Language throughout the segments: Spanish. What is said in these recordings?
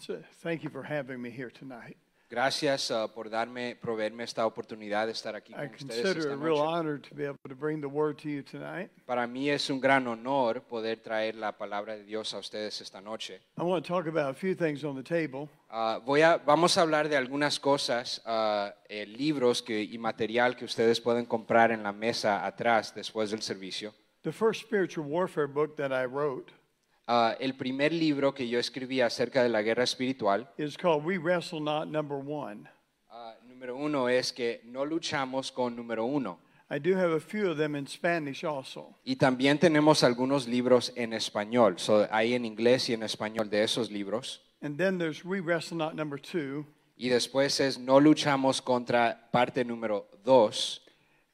So thank you for having me here tonight. Gracias uh, por darme, proveerme esta oportunidad de estar aquí con I ustedes consider it esta a real noche. honor to be able to bring the word to you tonight. Para mí es un gran honor poder traer la palabra de Dios a ustedes esta noche. I want to talk about a few things on the table. Ah, voy a, vamos a hablar de algunas cosas, ah, eh, libros que, y material que ustedes pueden comprar en la mesa atrás después del servicio. The first spiritual warfare book that I wrote Ah, el primer libro que yo escribí acerca de la guerra espiritual, is called We Wrestle Not Number One. ah, número uno, es que no luchamos con número uno. I do have a few of them in Spanish also. Y también tenemos algunos libros en español. So, hay en inglés y en español de esos libros. And then there's We Wrestle Not Number Two. Y después es No luchamos contra parte número dos.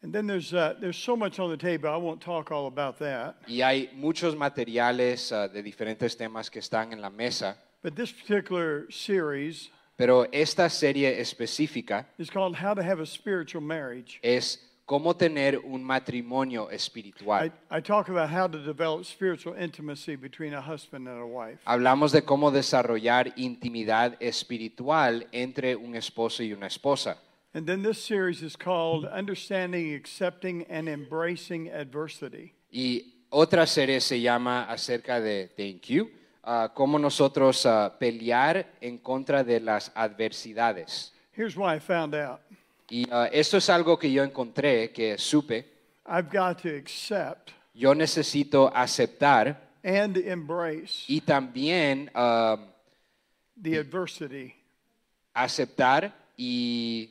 And then there's, uh, there's so much on the table, I won't talk all about that. Y hay muchos materiales ah, de diferentes temas que están en la mesa. But this particular series Pero esta serie específica is called How to Have a Spiritual Marriage. es cómo tener un matrimonio espiritual. I, I talk about how to develop spiritual intimacy between a husband and a wife. Hablamos de cómo desarrollar intimidad espiritual entre un esposo y una esposa. And then this series is called Understanding, Accepting, and Embracing Adversity. Y otra serie se llama acerca de Thank You, ah, cómo nosotros ah, pelear en contra de las adversidades. Here's what I found out Y ah, esto es algo que yo encontré, que supe. I've got to accept Yo necesito aceptar and embrace y también the adversity aceptar y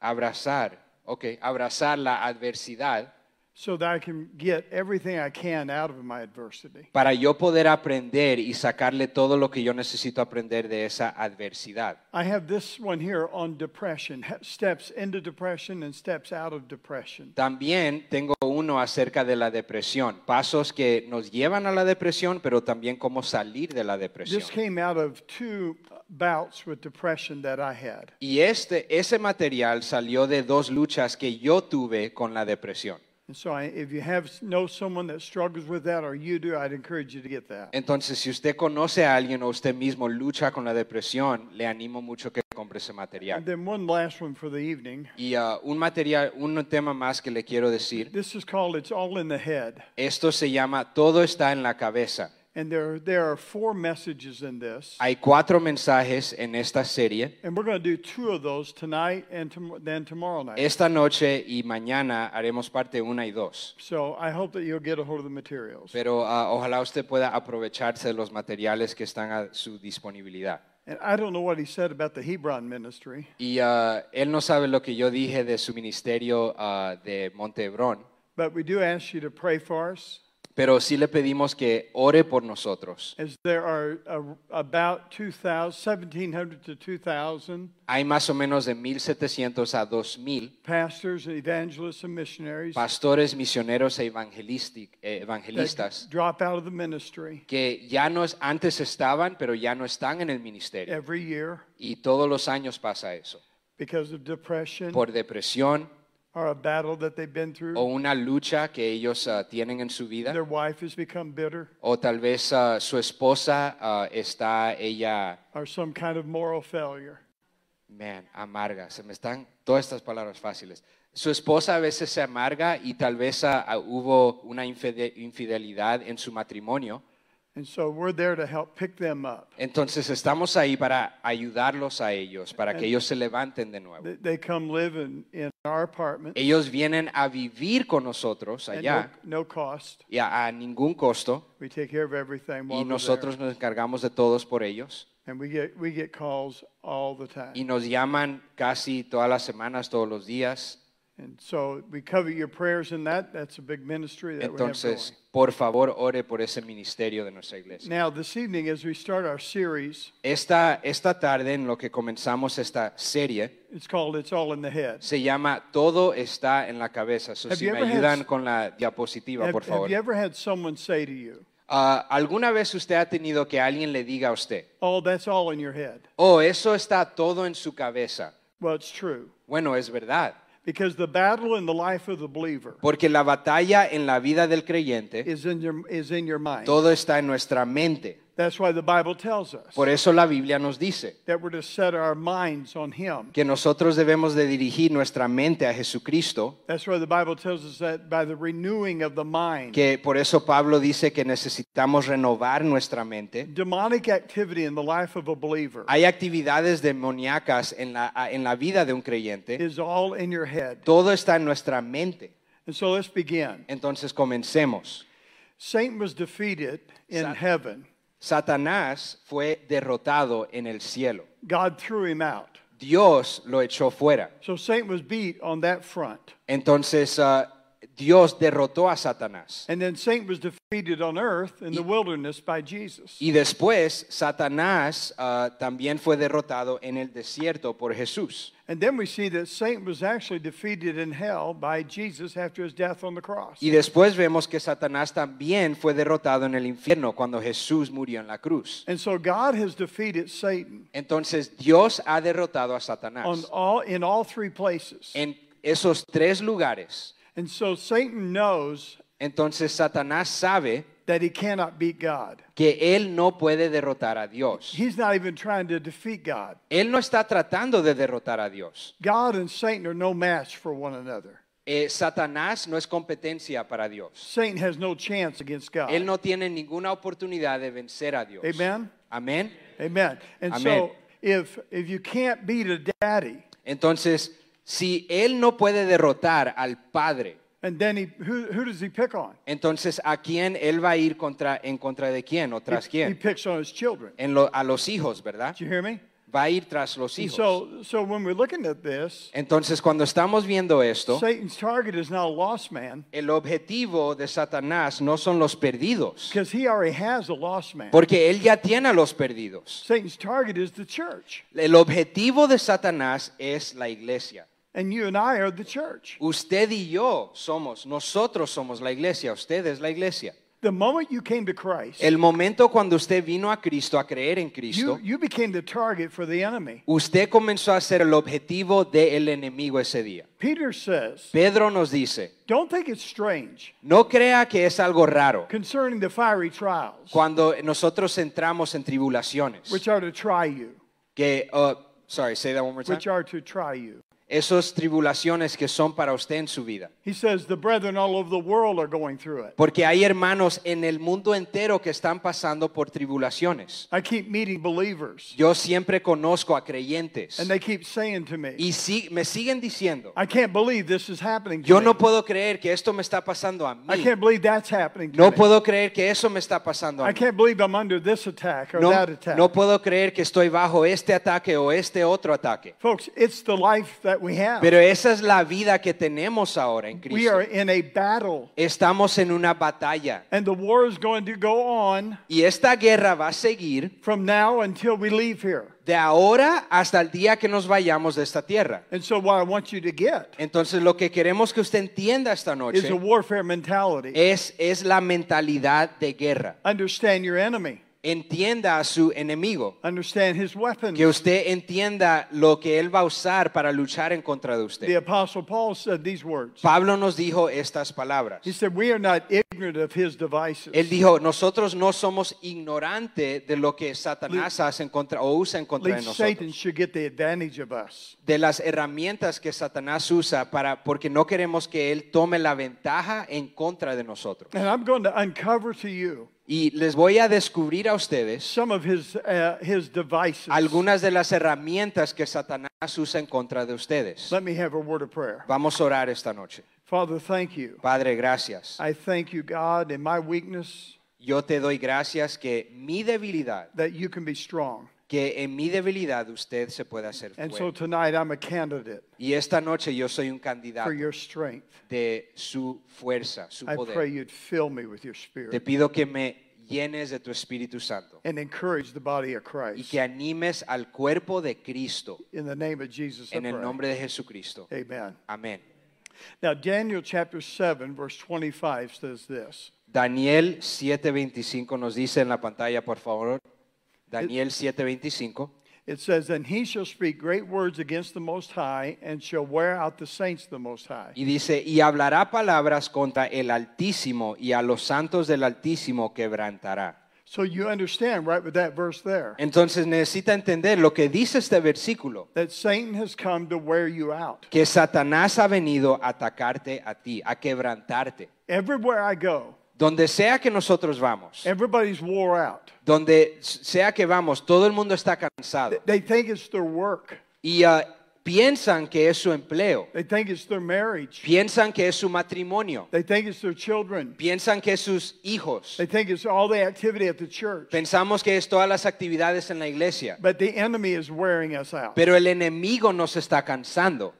abrazar, ok, abrazar la adversidad so that I can get everything I can out of my adversity. para yo poder aprender y sacarle todo lo que yo necesito aprender de esa adversidad. I have this one here on depression, ha- steps into depression and steps out of depression. También tengo uno acerca de la depresión, pasos que nos llevan a la depresión, pero también cómo salir de la depresión. This came out of two bouts with depression that I had. Y este, ese material salió de dos luchas que yo tuve con la depresión. And so I, if you have know someone that struggles with that or you do, I'd encourage you to get that. Entonces, si usted conoce a alguien o usted mismo lucha con la depresión, le animo mucho que compre ese And material. then one last one for the evening. Y ah, un material, un tema más que le quiero decir, This is called It's All in the Head. esto se llama Todo está en la cabeza. And there, there are four messages in this. Hay cuatro mensajes en esta serie. And we're going to do two of those tonight and tom- then tomorrow night. Esta noche y mañana haremos parte una y dos. So I hope that you'll get a hold of the materials. Pero ah, ojalá usted pueda aprovecharse de los materiales que están a su disponibilidad. And I don't know what he said about the Hebron ministry, Y ah, él no sabe lo que yo dije de su ministerio ah, de Montebrón, but we do ask you to pray for us. Pero sí le pedimos que ore por nosotros. As there are uh, about 2,000, 1,700 to 2,000 Hay más o menos de 1.700 a 2.000 pastors, evangelists, and missionaries pastores, misioneros e eh, that evangelistas drop out of the ministry que ya no es- antes estaban, pero ya no están en el ministerio. every year Y todos los años pasa eso. because of depression Por depresión or a battle that they've been through. o una lucha que ellos ah, tienen en su vida. Their wife has become bitter O tal vez ah, su esposa ah, está ella, or some kind of moral failure. man, amarga. Se me están todas estas palabras fáciles. Su esposa a veces se amarga y tal vez ah, ah, hubo una infide- infidelidad en su matrimonio. And so we're there to help pick them up. Entonces estamos ahí para ayudarlos a ellos, para que ellos se levanten de nuevo. They, they come live in, in our apartment Ellos vienen a vivir con nosotros allá no, no cost. y a, a ningún costo We take care of everything while y nosotros nos encargamos de todos por ellos. And we get, we get calls all the time. Y nos llaman casi todas las semanas, todos los días. And so we cover your prayers in that. That's a big ministry that we have Entonces, por favor, ore por ese ministerio de nuestra iglesia. Now, this evening, as we start our series, Esta, esta tarde, en lo que comenzamos esta serie, it's called It's All in the Head. se llama Todo está en la cabeza. So, Have si you me ever had- ayudan con la diapositiva, Have, por have favor. you ever had someone say to you, Ah, ¿Alguna vez usted ha tenido que alguien le diga a usted, Oh, that's all in your head? oh, eso está todo en su cabeza? Well, it's true. Bueno, es verdad. Because the battle in the life of the believer Porque la batalla en la vida del creyente, is in your, is in your mind. todo está en nuestra mente. That's why the Bible tells us Por eso la Biblia nos dice that we're to set our minds on Him. que nosotros debemos de dirigir nuestra mente a Jesucristo, That's why the Bible tells us that by the renewing of the mind, que por eso Pablo dice que necesitamos renovar nuestra mente. demonic activity in the life of a believer Hay actividades demoníacas en la, en la vida de un creyente. is all in your head. Todo está en nuestra mente. And so let's begin. Entonces comencemos. Satan was defeated in Sa- heaven. Satanás fue derrotado en el cielo. God threw him out. Dios lo echó fuera. So Satan was beat on that front. Entonces ah, Dios derrotó a Satanás. And then Satan was defeated on earth in the wilderness by Jesus. Y después Satanás ah, también fue derrotado en el desierto por Jesús. And then we see that Satan was actually defeated in hell by Jesus after his death on the cross. Y después vemos que Satanás también fue derrotado en el infierno cuando Jesús murió en la cruz. And so God has defeated Satan Entonces Dios ha derrotado a on Satanás all in all three places. en esos tres lugares. And so Satan knows Entonces Satanás sabe that he cannot beat God. que él no puede derrotar a Dios. He's not even trying to defeat God. Él no está tratando de derrotar a Dios. God and Satan are no match for one another. Eh, Satanás no es competencia para Dios. Satan has no chance against God. Él no tiene ninguna oportunidad de vencer a Dios. Amen. Amén. Amen. And Amen. so if if you can't beat a daddy, Entonces, si él no puede derrotar al Padre, and then he who, who does he pick on? entonces ¿a quién él va a ir contra, en contra de quién o tras He, quién? picks on his children. En lo- a los hijos, ¿verdad? Did you hear me? Va a ir tras los And hijos. so so when we're looking at this, Entonces, cuando estamos viendo esto, Satan's target is not a lost man el objetivo de Satanás no son los perdidos, because he already has a lost man. porque él ya tiene a los perdidos. Satan's target is the church. El objetivo de Satanás es la iglesia. And you and I are the church. Usted y yo somos, nosotros somos la iglesia, usted es la iglesia. The moment you came to Christ, El momento cuando usted vino a Cristo, a creer en you, Cristo, you became the target for the enemy. usted comenzó a ser el objetivo del enemigo ese día. Peter says, Pedro nos dice, Don't think it's strange no crea que es algo raro concerning the fiery trials cuando nosotros entramos en tribulaciones. which are to try you, Que, uh, sorry, say that one more time. which are to try you. Esas tribulaciones que son para usted en su vida. He says the brethren all over the world are going through it. Porque hay hermanos en el mundo entero que están pasando por tribulaciones. I keep meeting believers, Yo siempre conozco a creyentes and they keep saying to me, y me siguen diciendo, I can't believe this is happening to yo me. no puedo creer que esto me está pasando a I mí. can't believe that's happening to No me. puedo creer que eso me está pasando a I mí. can't believe I'm under this attack or No, that attack. no puedo creer que estoy bajo este ataque o este otro ataque. Folks, it's the life that we have. Pero esa es la vida que tenemos ahora en we are in a battle, Estamos en una batalla and the war is going to go on y esta guerra va a seguir from now until we leave here. de ahora hasta el día que nos vayamos de esta tierra. And so, what I want you to get Entonces lo que queremos que usted entienda esta is a noche warfare mentality. es, es la mentalidad de guerra. Understand your enemy, Entienda a su enemigo. understand his weapons. Que usted entienda lo que él va a usar para luchar en contra de The usted. Apostle Paul said these words. Pablo nos dijo estas palabras. He said, We are not ignorant of his devices. Él dijo, nosotros no somos ignorantes de lo que Satanás hace en contra o usa en contra de Least Satan nosotros. should get the advantage of us. De las herramientas que Satanás usa para porque no queremos que él tome la ventaja en contra de nosotros. And I'm going to uncover to you Y les voy a descubrir a ustedes some of his, uh, his devices. algunas de las herramientas que Satanás usa en contra de ustedes. Let me have a word of prayer. Vamos a orar esta noche. Father, thank you. Padre, gracias. I thank you, God, in my weakness, Yo te doy gracias que mi debilidad, that you can be strong. Que en mi debilidad usted se puede hacer And so fuerte. tonight I'm a candidate Y esta noche yo soy un candidato for your strength. de su fuerza, su I pray poder. you'd fill me with your Te spirit pido que me llenes de tu Espíritu Santo and encourage the body of y Christ. que animes al cuerpo de Cristo In the name of Jesus, I en el pray. nombre de Jesucristo. Amen. Amén. Now, Daniel chapter 7, verse 25 says this Daniel 7:25 nos dice en la pantalla, por favor. Daniel 7:25. It says, And he shall speak great words against the Most High, and shall wear out the saints of the Most High. Y dice, y hablará palabras contra el Altísimo y a los santos del Altísimo quebrantará. So you understand right with that verse there Entonces necesita entender lo que dice este versículo, that Satan has come to wear you out. que Satanás ha venido a atacarte a ti, a quebrantarte. Everywhere I go, Donde sea que nosotros vamos, everybody's wore out. donde sea que vamos, todo el mundo está cansado They think it's their work. y ah, piensan que es su empleo, They think it's their marriage. piensan que es su matrimonio, They think it's their children. piensan que es sus hijos, They think it's all the activity at the church. pensamos que es todas las actividades en la iglesia, But the enemy is wearing us out. pero el enemigo nos está cansando.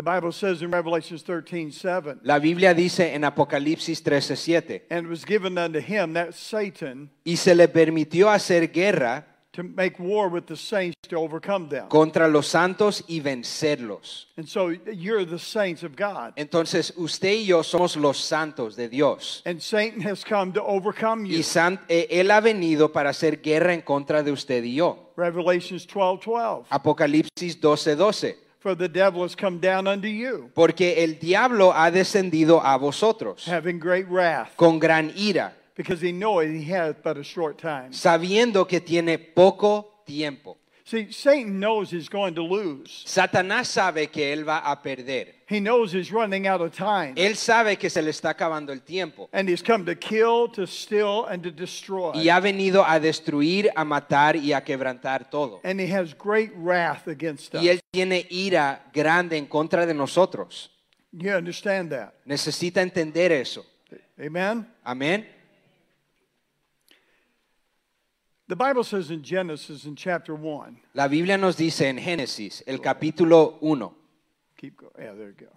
The Bible says in Revelations 13, 7, La Biblia dice en Apocalipsis 13:7, and it was given unto him, that Satan, y se le permitió hacer guerra to make war with the saints to overcome them. contra los santos y vencerlos. And so you're the saints of God. Entonces usted y yo somos los santos de Dios. And Satan has come to overcome you. Y san- eh, Él ha venido para hacer guerra en contra de usted y yo. Revelations 12, 12. Apocalipsis 12:12. For the devil has come down unto you, Porque el diablo ha descendido a vosotros having great wrath, con gran ira, because he knoweth he hath but a short time. sabiendo que tiene poco tiempo. See, Satan knows he's going to lose. Satanás sabe que él va a perder. He knows he's running out of time. Él sabe que se le está acabando el tiempo. And he's come to kill, to steal, and to destroy. Y ha venido a destruir, a matar y a quebrantar todo. And he has great wrath against us. Y él tiene ira grande en contra de nosotros. You understand that? Necesita entender eso. Amen? Amén. The Bible says in Genesis in chapter 1, La Biblia nos dice en Génesis, el capítulo 1, keep going. Yeah, there you go.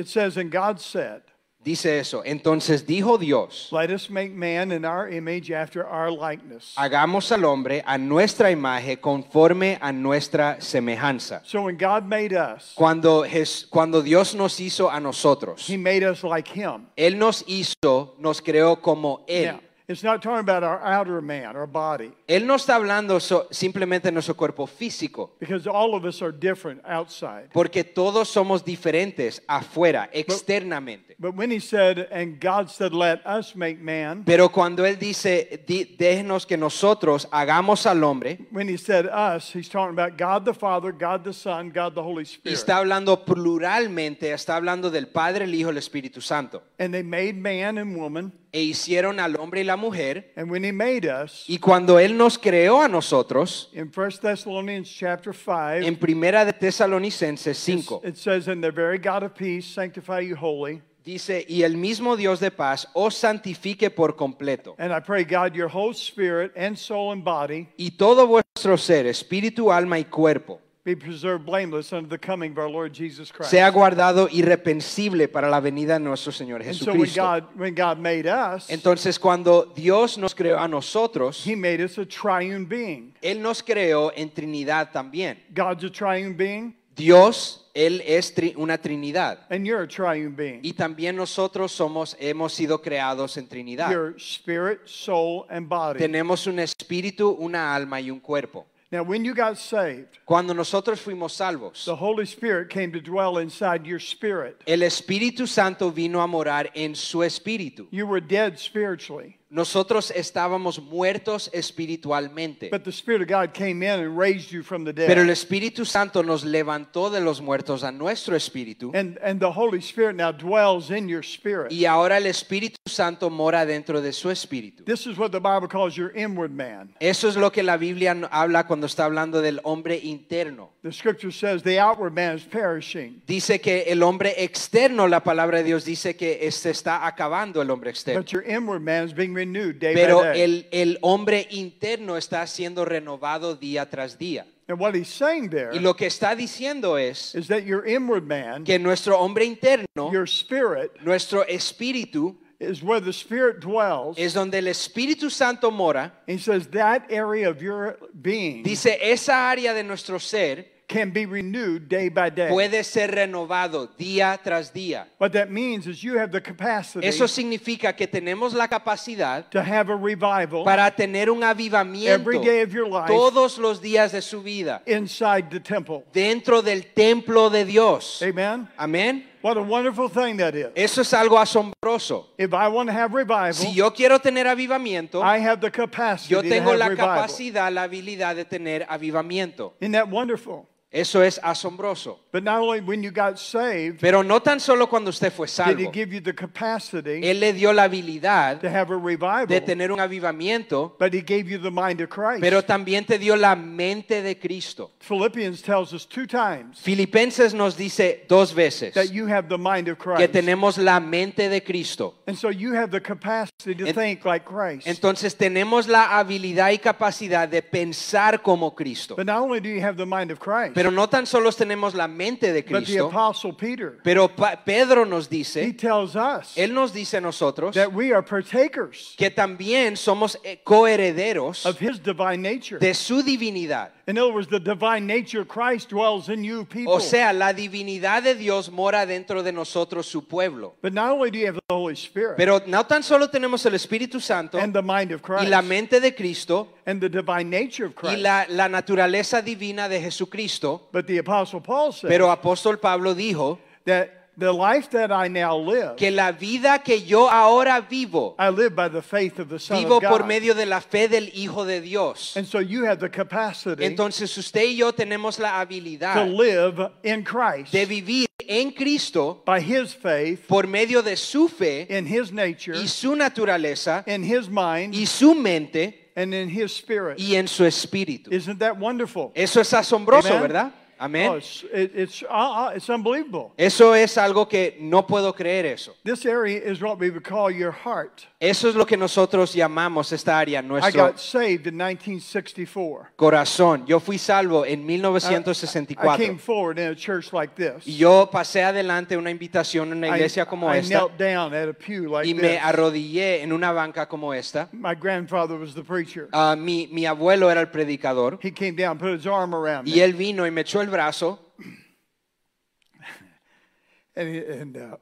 It- says, And God said, dice eso. Entonces dijo Dios, Let us make man in our image after our likeness. hagamos al hombre a nuestra imagen conforme a nuestra semejanza. So when God made us, Cuando, Jes- cuando Dios nos hizo a nosotros, he made us like him. Él nos hizo, nos creó como Él. Yeah. It's not talking about our outer man, our body, Él no está hablando so- simplemente de nuestro cuerpo físico, because all of us are different outside. porque todos somos diferentes afuera, externamente. But when he said, and God said, let us make man, Pero cuando Él dice, "Di- déjenos que nosotros hagamos al hombre, when he said us, he's talking about God the Father, God the Son, God the Holy y Spirit. está hablando pluralmente, está hablando del Padre, el Hijo y el Espíritu Santo. And they made man and woman. E hicieron al hombre y la mujer, And when he made us, y cuando Él nos creó a nosotros, in 1 Thessalonians chapter 5, en Primera de Tesalonicenses 5, it says, And the very God of peace sanctify you wholly. dice, y el mismo Dios de paz os santifique por completo. And I pray, God, your whole spirit and soul and body y todo vuestro ser, espíritu, alma y cuerpo, be preserved blameless unto the coming of our Lord Jesus Christ. sea guardado irrepensible para la venida de nuestro Señor and so when Jesucristo. God, when God made us, Entonces, cuando Dios nos creó a nosotros, He made us a triune being. Él nos creó en Trinidad también. God's a triune being, Dios, Él es tri- una Trinidad. and you're a triune being. Y también nosotros somos, hemos sido creados en Trinidad. Your spirit, soul, and body. Tenemos un espíritu, una alma y un cuerpo. Now, when you got saved, Cuando nosotros fuimos salvos, the Holy Spirit came to dwell inside your spirit. el Espíritu Santo vino a morar en su espíritu. You were dead spiritually, Nosotros estábamos muertos espiritualmente, but the Spirit of God came in and raised you from the dead. pero el Espíritu Santo nos levantó de los muertos a nuestro espíritu and, and the Holy Spirit now dwells in your spirit. y ahora el Espíritu Santo mora dentro de su espíritu. This is what the Bible calls your inward man. Eso es lo que la Biblia habla cuando está hablando del hombre interno. The scripture says the outward man is perishing, Dice que el hombre externo, la palabra de Dios dice que se está acabando el hombre externo. but your inward man is being renewed day Pero by day. el, el hombre interno está siendo renovado día tras día. and what he's saying there Y lo que está diciendo es is that your inward man, que nuestro hombre interno, your spirit, nuestro espíritu, is where the Spirit dwells. es donde el Espíritu Santo mora. he says that area of your being Dice, esa área de nuestro ser can be renewed day by day. puede ser renovado día tras día. what that means is you have the capacity Eso significa que tenemos la capacidad to have a revival para tener un avivamiento every day of your life todos los días de su vida inside the temple. dentro del templo de Dios. Amen. Amén. What a wonderful thing that is. Eso es algo asombroso. If I want to have revival, Si yo quiero tener avivamiento, I have the capacity yo tengo la revival. capacidad, la habilidad de tener avivamiento. Isn't that wonderful? Eso es asombroso. But not only when you got saved Pero no tan solo cuando usted fue did he salvo. give you the capacity Él le dio la habilidad to have a revival, de tener un avivamiento, but he gave you the mind of Christ. pero también te dio la mente de Cristo. Philippians tells us two times Filipenses nos dice dos veces that you have the mind of que Christ. tenemos la mente de Cristo. And so you have the capacity to En- think like Christ. Entonces tenemos la habilidad y capacidad de pensar como Cristo. But not only do you have the mind of Christ, Pero no tan solo tenemos la mente de but the Cristo, apostle Peter, pero Pa- Pedro nos he dice, tells us él nos dice a nosotros that we are partakers que también somos eh, coherederos of his divine nature. de su divinidad. In other words, the divine nature of Christ dwells in you people. O sea, la divinidad de Dios mora dentro de nosotros, su pueblo. but not only do you have the Holy Spirit Pero no tan solo tenemos el Espíritu Santo and the mind of Christ, y la mente de Cristo and the divine nature of Christ. y la, la naturaleza divina de Jesucristo, but the apostle Paul says pero apóstol Pablo dijo that the life that I now live, que la vida que yo ahora vivo, I live by the faith of the Son vivo of God. por medio de la fe del Hijo de Dios. and so you have the capacity Entonces usted y yo tenemos la to habilidad live in Christ de vivir en Cristo by his faith, por medio de su fe in his nature, y su naturaleza in his mind, y su mente and in his spirit. y en su espíritu. Isn't that wonderful? Eso es asombroso, Amen. ¿verdad? Oh, it's, it's, uh, uh, it's unbelievable. Eso es algo que no puedo creer eso. This area is what we would call your heart. Eso es lo que nosotros llamamos esta área, I nuestro got saved in 1964. corazón. Yo fui salvo en I, I 1964. came forward in a church like this. Y yo pasé adelante una invitación en una I, iglesia como I esta knelt down at a pew like y me this. arrodillé en una banca como esta. My grandfather was the preacher. Ah, mi, mi abuelo era el predicador He came down, put his arm around y me, él vino y me echó el brazo and, and uh,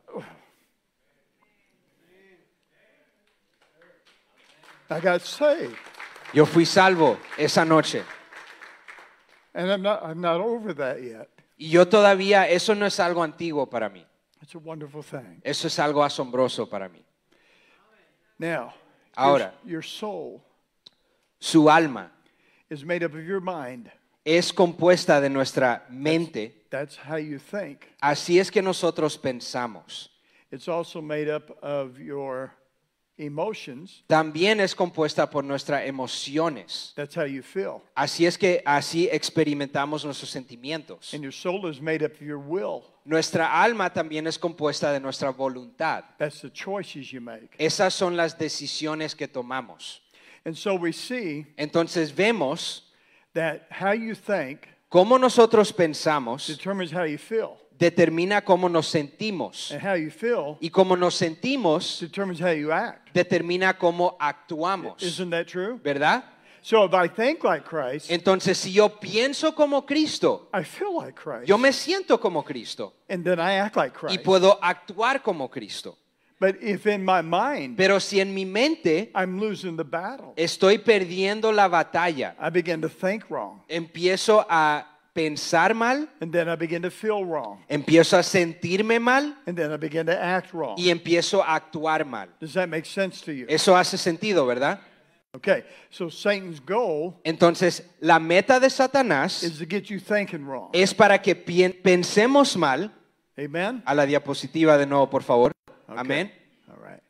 I got saved. Yo fui salvo esa noche. And I'm not, I'm not over that yet. Y yo todavía, eso no es algo antiguo para mí. It's a wonderful thing. Eso es algo asombroso para mí. Now, your- your soul Su alma is made up of your mind. Es compuesta de nuestra mente. That's how you think. Así es que nosotros pensamos. It's also made up of your emotions. También es compuesta por nuestras emociones. That's how you feel. Así es que así experimentamos nuestros sentimientos. And your soul is made up of your will. Nuestra alma también es compuesta de nuestra voluntad. That's the choices you make. Esas son las decisiones que tomamos. And so we see Entonces vemos that how you think cómo nosotros pensamos determines how you feel. determina cómo nos sentimos. And how you feel Y cómo nos sentimos determines how you act. determina cómo actuamos. Isn't that true? ¿Verdad? So if I think like Christ, Entonces, si yo pienso como Cristo, I feel like Christ. yo me siento como Cristo And then I act like y Christ. puedo actuar como Cristo. But if in my mind Pero si en mi mente I'm losing the battle, estoy perdiendo la batalla, I begin to think wrong. empiezo a pensar mal, And then I begin to feel wrong. empiezo a sentirme mal And then I begin to act wrong. y empiezo a actuar mal. Does that make sense to you? Eso hace sentido, ¿verdad? Okay, so Satan's goal Entonces, la meta de Satanás is to get you thinking wrong. es para que pien- pensemos mal. Amen? A la diapositiva de nuevo, por favor. Okay. Amén. All right.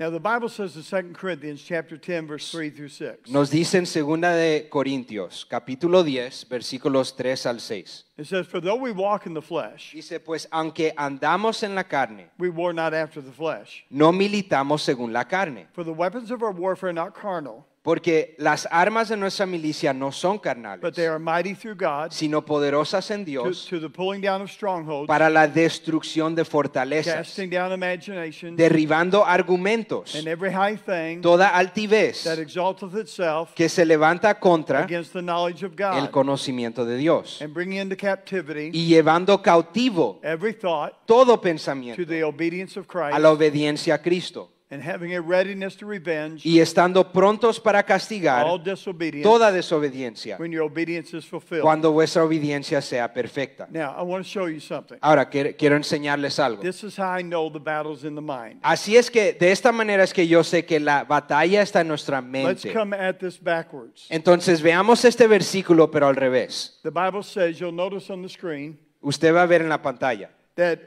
Now the Bible says in 2 Corinthians chapter 10 verse 3 through 6. Nos dice en segunda de Corintios, capítulo 10, versículos 3 al 6. It says, For though we walk in the flesh, Dice, pues aunque andamos en la carne, we war not after the flesh. no militamos según la carne, For the weapons of our warfare are not carnal, porque las armas de nuestra milicia no son but carnales, they are mighty through God sino poderosas en to, Dios to the pulling down of strongholds, para la destrucción de fortalezas, casting down imaginations, derribando argumentos, and every high thing toda altivez that exalteth itself que se levanta contra against the knowledge of el God, conocimiento de Dios, and bringing into captivity y llevando cautivo every thought todo to pensamiento the obedience of a la Christ, obediencia a Cristo. And having a readiness to revenge y estando prontos para castigar all disobedience toda desobediencia when your obedience is fulfilled. cuando vuestra obediencia sea perfecta. Now, I want to show you something. Ahora quiero, quiero enseñarles algo. This is how I know the battle's in the mind. Así es que de esta manera es que yo sé que la batalla está en nuestra Let's mente. come at this backwards. Entonces veamos este versículo pero al revés. The Bible says, you'll notice on the screen, Usted va a ver en la pantalla that,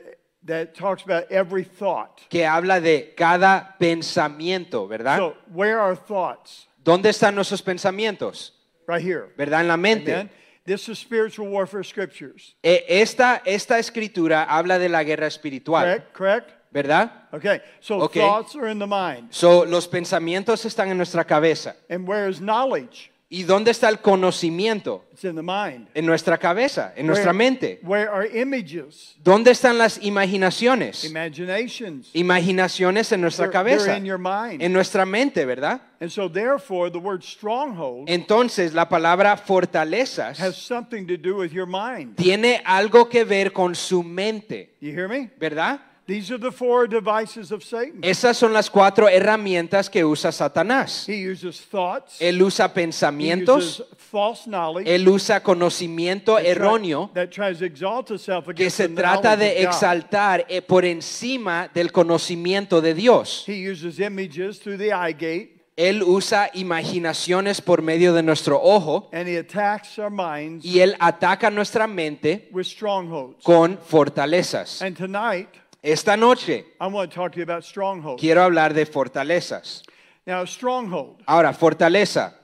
that talks about every thought. que habla de cada pensamiento, ¿verdad? So, where are thoughts? ¿Dónde están nuestros pensamientos? Right here. ¿Verdad? En la mente. Amen. This is spiritual warfare scriptures. Esta, esta escritura habla de la guerra espiritual, Correct? Correct? ¿verdad? Okay. So Okay. thoughts are in the mind. So, los pensamientos están en nuestra cabeza. And where is knowledge? ¿Y dónde está el conocimiento? It's in the mind. En nuestra cabeza, en nuestra Where- mente. Where are images? ¿Dónde están las imaginaciones? Imaginations. Imaginaciones en nuestra They're- they're cabeza, in your mind. en nuestra mente, ¿verdad? And so therefore the word stronghold Entonces, la palabra fortalezas has something to do with your mind. tiene algo que ver con su mente, You hear me? ¿verdad? These are the four devices of Satan. Esas son las cuatro herramientas que usa Satanás. He uses thoughts. Él usa he pensamientos, uses false knowledge. él usa conocimiento that erróneo that tries to exalt itself que against se the trata knowledge de God. exaltar eh, por encima del conocimiento de Dios. He uses images through the eye gate Él usa imaginaciones por medio de nuestro ojo and he attacks our minds y él ataca nuestra mente with strongholds. con fortalezas. Esta noche I want to talk to you about strongholds. quiero hablar de fortalezas. Now, a stronghold, Ahora, fortaleza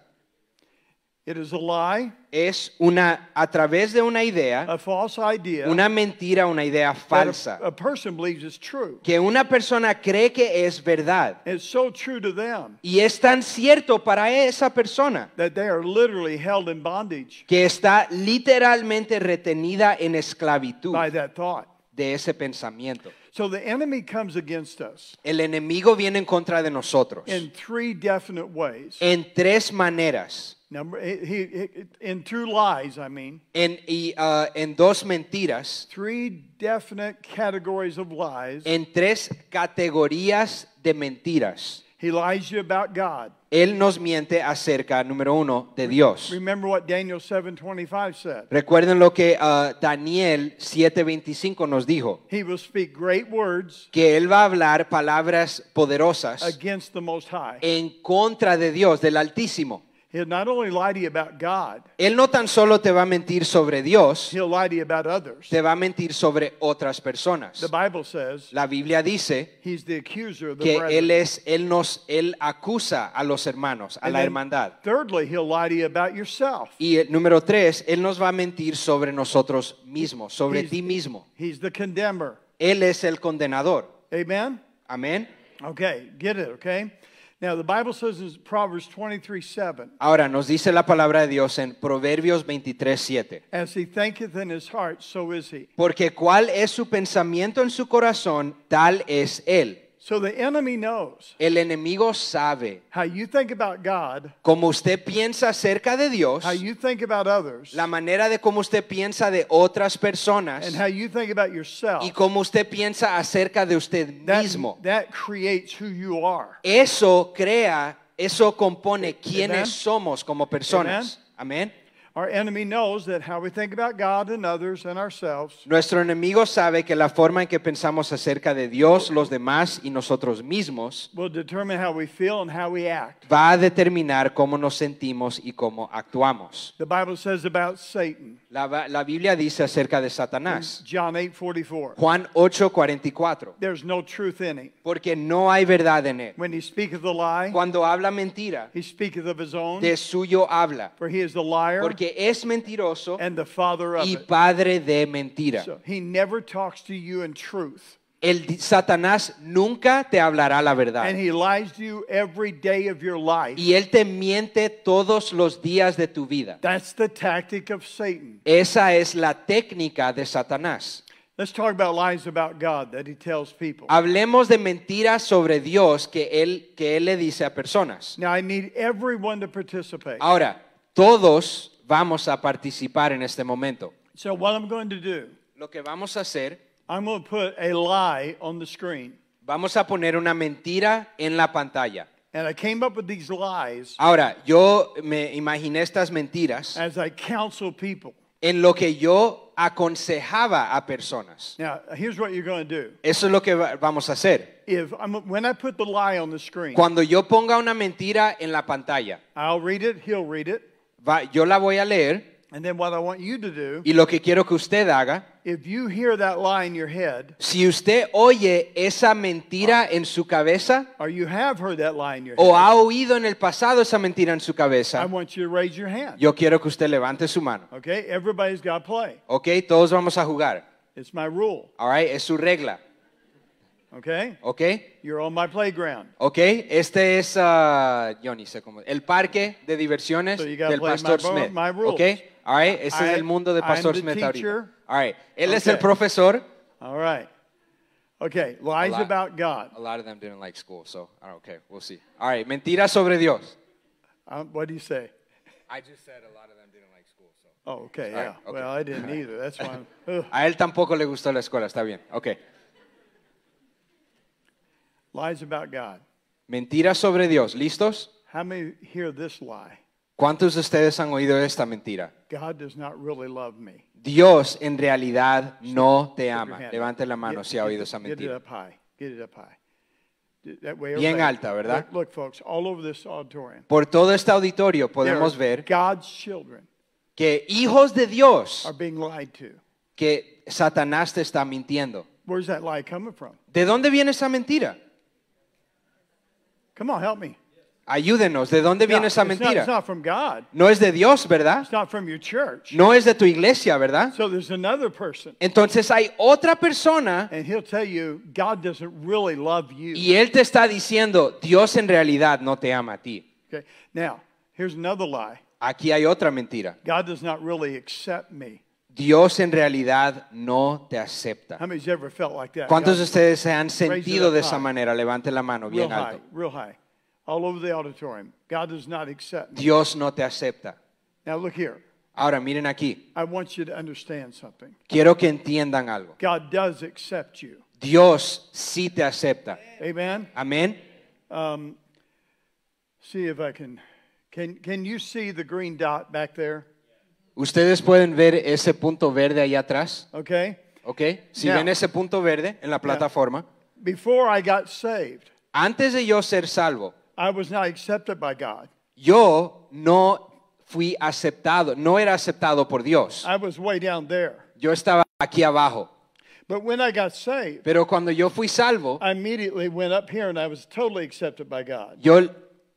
it is a lie, es una, a través de una idea, a false idea una mentira, una idea that falsa, a, a person believes is true. que una persona cree que es verdad. It's so true to them Y es tan cierto para esa persona that they are literally held in bondage que está literalmente retenida en esclavitud by that thought. de ese pensamiento. So the enemy comes against us El enemigo viene en contra de nosotros in three definite ways. en tres maneras, Number, he, he, in two lies, I mean, en, y, ah, en dos mentiras, three definite categories of lies. en tres categorías de mentiras. He lies you about God. Él nos miente acerca, número uno, de Dios. Remember what Daniel 7:25 said. Recuerden lo que ah, Daniel 7:25 nos dijo, He will speak great words que él va a hablar palabras poderosas against the Most High. en contra de Dios, del Altísimo. He'll not only lie to you about God, Él no tan solo te va a mentir sobre Dios, he'll lie to you about others. te va a mentir sobre otras personas. The Bible says La Biblia dice he's the accuser of the que brethren. él es, él nos, él acusa a los hermanos, a And la then hermandad. Thirdly, he'll lie to you about yourself. Y el número tres, él nos va a mentir sobre nosotros mismos, sobre He's- ti mismo. He's the condemner. Él es el condenador. Amen? Amén. Okay, get it, okay? Now, the Bible says in Proverbs 23 7, Ahora nos dice la palabra de Dios en Proverbios 23, 7. as he thinketh in his heart, so is he. Porque cuál es su pensamiento en su corazón, tal es él. So the enemy knows El enemigo sabe how you think about God, cómo usted piensa acerca de Dios, how you think about others, la manera de cómo usted piensa de otras personas and how you think about yourself. y cómo usted piensa acerca de usted That, mismo. that creates who you are. Eso crea, eso compone quiénes somos como personas. Amén. Our enemy knows that how we think about God and others and ourselves Nuestro enemigo sabe que la forma en que pensamos acerca de Dios, los demás y nosotros mismos will determine how we feel and how we act. va a determinar cómo nos sentimos y cómo actuamos. The Bible says about Satan, La, la Biblia dice acerca de Satanás. John 8 44, Juan 8:44. there's no truth in him. Porque no hay verdad en él. When he speaketh a lie, Cuando habla mentira, he speaketh of his own, de suyo habla. for he is the liar Porque es mentiroso and the father of y it. padre de mentira. So he never talks to you in truth. El Satanás nunca te hablará la And verdad. he lies to you every day of your life. Y él te miente todos los días de tu vida. That's the tactic of Satan. Esa es la técnica de Satanás. Let's talk about lies about God that he tells people. Hablemos de mentiras sobre Dios que él, que él le dice a personas. Now, I need everyone to participate. Ahora, todos vamos a participar en este momento. So, what I'm going to do, Lo que vamos a hacer, I'm going to put a lie on the screen. Vamos a poner una mentira en la pantalla. And I came up with these lies Ahora, yo me imaginé estas mentiras as I counsel people. en lo que yo aconsejaba a personas. Now, here's what you're going to do. Eso es lo que va- vamos a hacer. If I'm, when I put the lie on the screen, Cuando yo ponga una mentira en la pantalla, I'll read it, he'll read it, va- yo la voy a leer and then what I want you to do, y lo que quiero que usted haga, if you hear that lie in your head, si usted oye esa mentira en su cabeza or you have heard that lie in your o head, ha oído en el pasado esa mentira en su I cabeza, want you to raise your hand. yo quiero que usted levante su mano. Okay? Everybody's got play. ¿Ok? Todos vamos a jugar. It's my rule. All right? Es su regla. Okay? ¿Ok? You're on my playground. Ok. Este es, ah, yo ni sé cómo, el parque de diversiones So del Pastor my Smith. my rules. ¿Ok? All right. Este es el mundo de Pastor Smith. All right. Él es el profesor. All right. Okay, lies lot. about God. A lot of them didn't like school, so I don't care. We'll see. All right. Mentiras sobre Dios. Um, what do you say? I just said a lot of them didn't like school, so. Oh, okay, All yeah. right, okay. Well, I didn't either. That's why I'm. A él tampoco le gustó la escuela, está bien. Ok. Lies about God. Mentiras sobre Dios. ¿Listos? How many hear this lie? ¿Cuántos de ustedes han oído esta mentira? God does not really love me. Dios en realidad no te ama. Levante la mano Get- si ha oído esa mentira. up high. Get it up high. That way Bien alta, ¿verdad? Look, folks, all over this auditorium. Por todo este auditorio podemos ver God's children que hijos de Dios, are being lied to. que Satanás te está mintiendo. Where's that lie coming from? ¿De dónde viene esa mentira? Come on, help me. Ayúdenos, ¿de dónde viene esa it's not- mentira? it's not from God. No es de Dios, ¿verdad? It's not from your church. No es de tu iglesia, ¿verdad? So there's another person, Entonces hay otra persona and he'll tell you God doesn't really love you. y él te está diciendo, Dios en realidad no te ama a ti. Okay. Now, here's another lie. Aquí hay otra mentira. God does not really accept me. Dios en realidad no te acepta. ¿Cuántos de ustedes se han sentido de esa manera? Levante la mano bien alto. Dios no te acepta. Ahora miren aquí. Quiero que entiendan algo. Dios sí te acepta. Amén. Um, see if I can. Can Can you see the green dot back there? Ustedes pueden ver ese punto verde ahí atrás. Okay. ¿Ok? Si Now- ven ese punto verde en la plataforma. Before I got saved, Antes de yo ser salvo, I was not accepted by God. yo no fui aceptado, no era aceptado por Dios. I was way down there. Yo estaba aquí abajo. But when I got saved, Pero cuando yo fui salvo, I immediately went up here and I was totally accepted by God. yo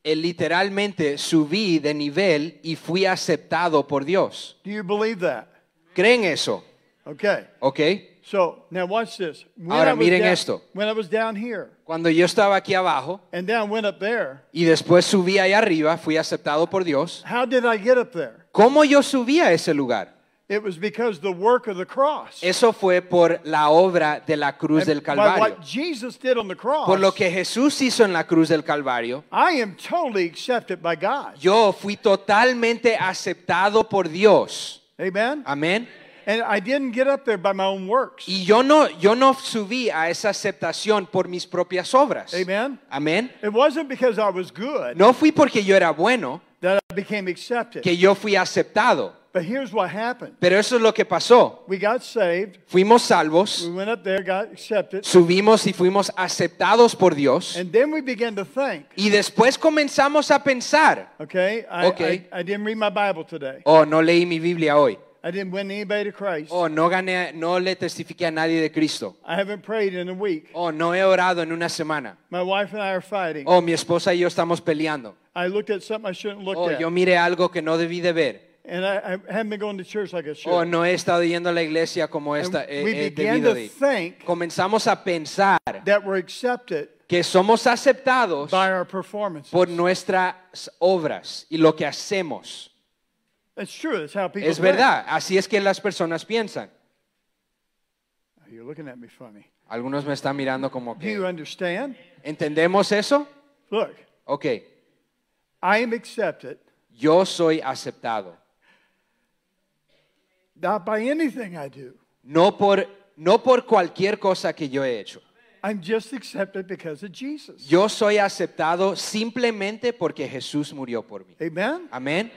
literalmente subí de nivel y fui aceptado por Dios. Do you believe that? ¿Creen eso? Okay. ¿Ok? So now watch this. When Ahora, I was miren down- esto. When I was down here Cuando yo estaba aquí abajo and then I went up there, y después subí allá arriba, fui aceptado por Dios. how did I get up there? ¿Cómo yo subí a ese lugar? It was because the work of the cross. Eso fue por la obra de la cruz And del by Calvario. what Jesus did on the cross, Por lo que Jesús hizo en la cruz del Calvario, I am totally accepted by God. yo fui totalmente aceptado por Dios. Amen. Amén. And I didn't get up there by my own works. Y yo no, yo no subí a esa aceptación por mis propias obras. Amen. Amén. It wasn't because I was good No fui porque yo era bueno that I became accepted. que yo fui aceptado. But here's what happened. Pero eso es lo que pasó. We got saved. Fuimos salvos, We went up there, got accepted. subimos y fuimos aceptados por Dios. And then we began to think, Y después comenzamos a pensar, okay, I, Okay. I, I didn't read my Bible today. oh, no leí mi Biblia hoy. I didn't win anybody to Christ. Oh, no gané, no le testifiqué a nadie de Cristo. I haven't prayed in a week. Oh, no he orado en una semana. My wife and I are fighting. Oh, mi esposa y yo estamos peleando. I looked at something I shouldn't look Oh, at. yo miré algo que no debí de ver. And I, I haven't been going to church like I should. Oh, no he estado yendo a la iglesia como esta he, we he began debido to de think Comenzamos a pensar that we're accepted que somos aceptados by our performances. por nuestras obras y lo que hacemos. It's true. That's how people Es think. verdad, así es que las personas piensan. You're looking at me funny. Algunos me están mirando como Do you que... understand? ¿Entendemos eso? Look, Ok, I am accepted yo soy aceptado. Not by anything I do, No por, no por cualquier cosa que yo he hecho, I'm just accepted because of Jesus. Yo soy aceptado simplemente porque Jesús murió por mí. Amen? Amén.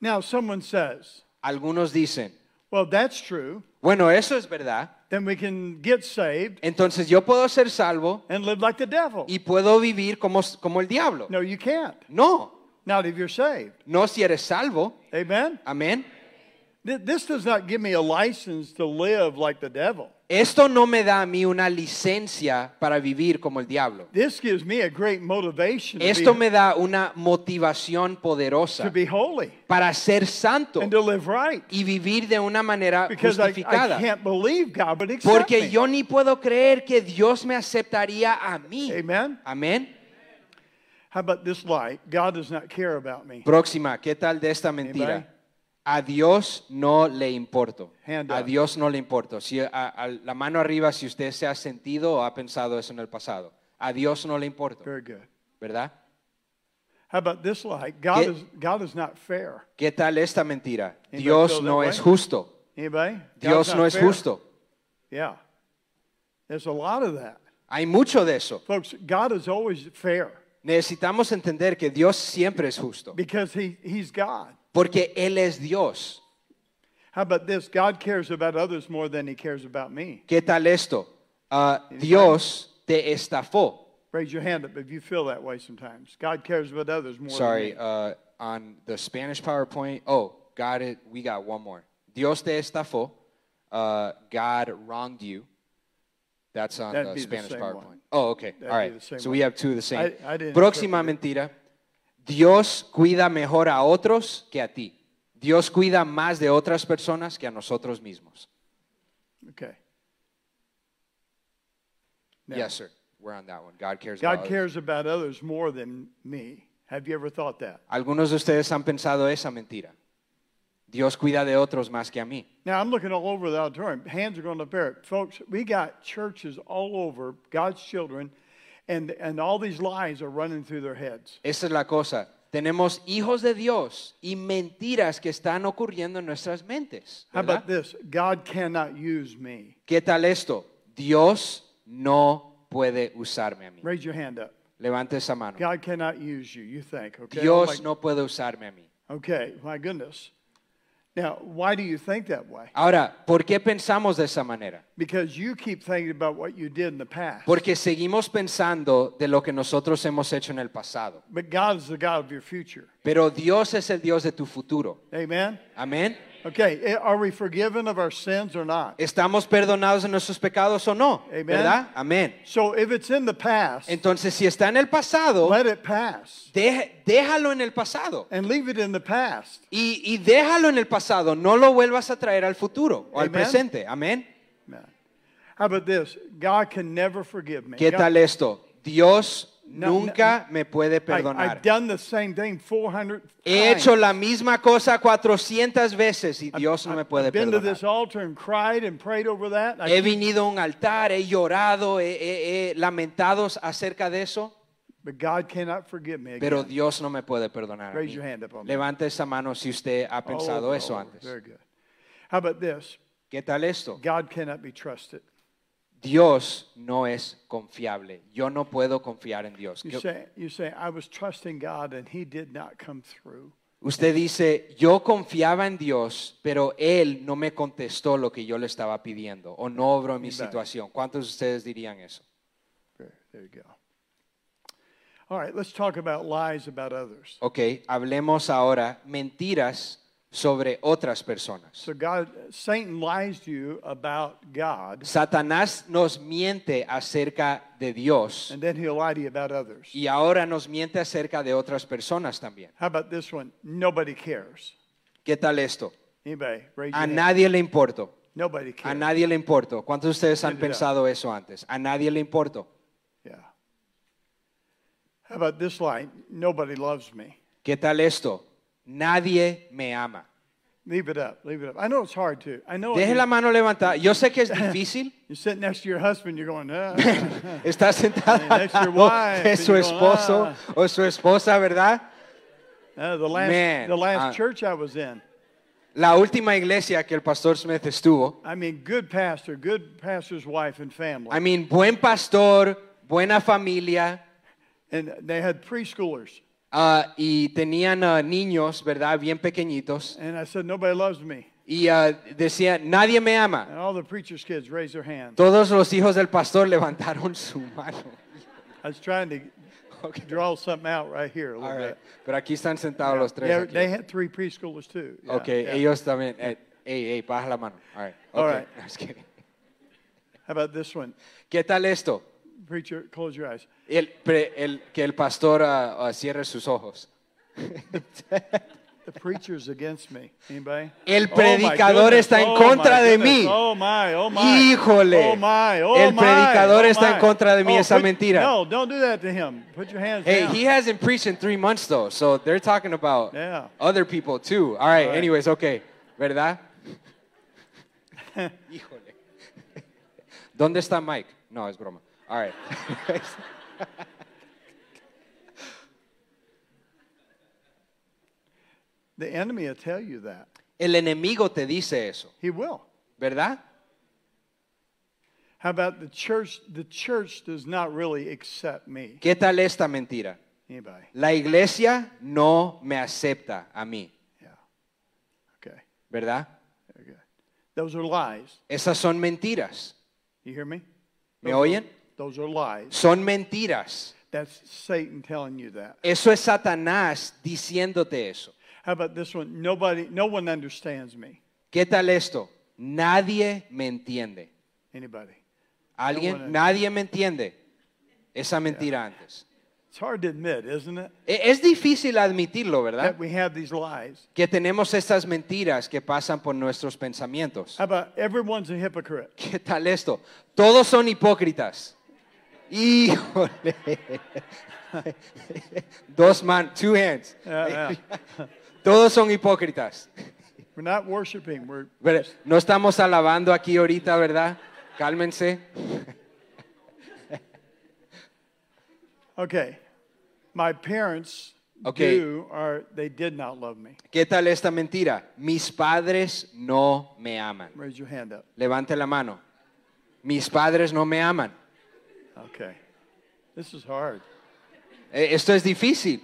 Now, someone says, Algunos dicen, well, that's true. bueno, eso es verdad. Then we can get saved Entonces yo puedo ser salvo and live like the devil. y puedo vivir como, como el diablo. No, you can't. No, Not if you're saved. no si eres salvo. Amen? Amén. Th- This does not give me a license to live like the devil. Esto no me da a mí una licencia para vivir como el diablo. This gives me a great motivation to, Esto be, me da una motivación to poderosa be holy para ser santo and to live right. y vivir de una manera Because I, I justificada. can't believe God would accept Porque me. yo ni puedo creer que Dios me aceptaría a mí. Amen? Amén. How about this lie? God does not care about me. Próxima, ¿qué tal de esta mentira? Anybody? A Dios no le importo. Hand A. Dios no le importo. Si, a- a- la mano arriba si usted se ha sentido o ha pensado eso en el pasado. A Dios no le importo, Very good. ¿verdad? How about this lie? God ¿Qué- is God is not fair. ¿Qué tal esta mentira? Anybody Dios no way? es justo. Anybody? Dios no es fair? justo. Yeah. There's a lot of that. Hay mucho de eso. Folks, God is always fair Necesitamos entender que Dios siempre es justo, because he, He's God. Porque Él es Dios. How about this? God cares about others more than He cares about me. ¿Qué tal esto? Ah, Dios te estafó. Raise your hand up if you feel that way sometimes. God cares about others more Sorry, than me. uh, on the Spanish PowerPoint. Oh, got it. We got one more. Dios te estafó. Uh, God wronged you. That's on That'd the be the Spanish PowerPoint. one. Oh, okay. That'd All right. So one. we have two of the same. I- I Próxima mentira. Dios cuida mejor a otros que a ti. Dios cuida más de otras personas que a nosotros mismos. Okay. Now, Yes, sir. We're on that one. God cares God about others. cares about others more than me. Have you ever thought that? Algunos de ustedes han pensado esa mentira. Dios cuida de otros más que a mí. Now, I'm looking all over the auditorium. Hands are going up there. Folks, we got churches all over, God's children, and, and all these lies are running through their heads. Esa es la cosa. Tenemos hijos de Dios y mentiras que están ocurriendo en nuestras mentes. How about this? God cannot use me. ¿Qué tal esto? Dios no puede usarme a mí. Raise your hand up. Levante esa mano. God cannot use you, you think, okay? Oh Dios Like- no puede usarme a mí. Okay, my goodness. Now, why do you think that way? Ahora, ¿por qué pensamos de esa manera? Because you keep thinking about what you did in the past. Porque seguimos pensando de lo que nosotros hemos hecho en el pasado. But God is the God of your future. Pero Dios es el Dios de tu futuro. Amen? Amén. Okay, eh, are we forgiven of our sins or not? ¿Estamos perdonados de nuestros pecados o no? Amen. ¿Verdad? Amén. So if it's in the past, Entonces, si está en el pasado, let it pass Deje- déjalo en el pasado. and leave it in the past. Y, y déjalo en el pasado. No lo vuelvas a traer al futuro o al Amen. presente. Amén. How about this? God can never forgive me. ¿Qué tal esto? Dios No, nunca me puede I, perdonar. have done the same thing 400 He times. hecho la misma cosa 400 veces y Dios no me puede perdonar. I He venido a un altar, he llorado, he, he- he lamentado acerca de eso, but God cannot forgive me. pero again. Dios no me puede perdonar. Raise your hand up on. Levante esa mano si usted ha pensado Oh, eso oh, antes. Very good. How about this? ¿Qué tal esto? God cannot be trusted. Dios no es confiable. Yo no puedo confiar en Dios. You ¿Qué- say, you say, I was trusting God and He did not come through. Usted dice, yo confiaba en Dios, pero Él no me contestó lo que yo le estaba pidiendo o no obró en mi situación. ¿Cuántos de ustedes dirían eso? There, there you go. All right, let's talk about lies about others. Ok, hablemos ahora mentiras sobre otras personas. So God, Satan lies to you about God, Satanás nos miente acerca de Dios and then he'll lie to you about others. y ahora nos miente acerca de otras personas también. How about this one? Nobody cares. ¿Qué tal esto? Anybody? Raise your A hand. nadie le importo. Nobody A cares. nadie le importo. ¿Cuántos de ustedes han it up. pensado eso antes? A nadie le importo. Yeah. How about this line? Nobody loves me. ¿Qué tal esto? Nadie me ama. Leave it up. Leave it up. I know it's hard too. I know Deje you- la mano levantada. Yo sé que es difícil. you're sitting next to your husband, you're going, ah. Está sentado Hey, next to your wife, and su you're going, esposo "Ah." o su esposa, ¿verdad? Uh, the last, Man, the last uh, church I was in, La última iglesia que el pastor Smith estuvo, I mean, good pastor, good pastor's wife and family. I mean, buen pastor, buena familia, and they had preschoolers. Ah, y tenían ah, niños, ¿verdad? Bien pequeñitos. And I said, nobody loves me. Y ah, decían, nadie me ama. And all the preacher's kids raised their hands. Todos los hijos del pastor levantaron su mano. I was trying to Okay. draw something out right here a little All right. bit. Pero aquí están sentados los tres. Yeah, they had three preschoolers too. Yeah, ok, yeah. ellos también. Eh, ey, ey, baja la mano. All right. All ok. right. No. How about this one? ¿Qué tal esto? Preacher, close your eyes. El, pre- el- que el pastor ah, ah, cierre sus ojos. The preacher's against me. Anybody? El Oh, my predicador goodness. está en Oh, contra my de goodness. mí. Oh my, oh my. Híjole. Oh my, oh El my, predicador oh está en my. contra de mí, Oh, esa put- mentira. No, don't do that to him. Put your hands Hey, down. he hasn't preached in three months though, so they're talking about Yeah. other people too. All right, All right. anyways, okay, ¿verdad? Híjole. ¿Dónde está Mike? No, es broma. All right. the enemy will tell you that. El enemigo te dice eso, He will. ¿verdad? How about the church? The church does not really accept me. ¿Qué tal esta mentira? Anybody? La iglesia no me acepta a mí, Yeah. Okay. ¿verdad? Those are lies. Esas son mentiras. You hear me? ¿Me oyen? Those are lies. Son mentiras. That's Satan telling you that. Eso es Satanás diciéndote eso. How about this one? Nobody, no one understands me. ¿Qué tal esto? Nadie me entiende. Anybody? ¿Alguien? No Nadie me entiende. Esa mentira antes. It's hard to admit, isn't it? E- Es difícil admitirlo, ¿verdad? That we have these lies. Que tenemos estas mentiras que pasan por nuestros pensamientos. How about everyone's a hypocrite? ¿Qué tal esto? Todos son hipócritas. Híjole. Dos man, two hands. Yeah, yeah. Todos son hipócritas. We're not worshiping. We're Ver- No estamos alabando aquí ahorita, ¿verdad? Cálmense. okay. My parents Okay. do or they did not love me. ¿Qué tal esta mentira? Mis padres no me aman. Raise your hand up. Levante la mano. Mis padres no me aman. Okay. This is hard. Esto es difícil.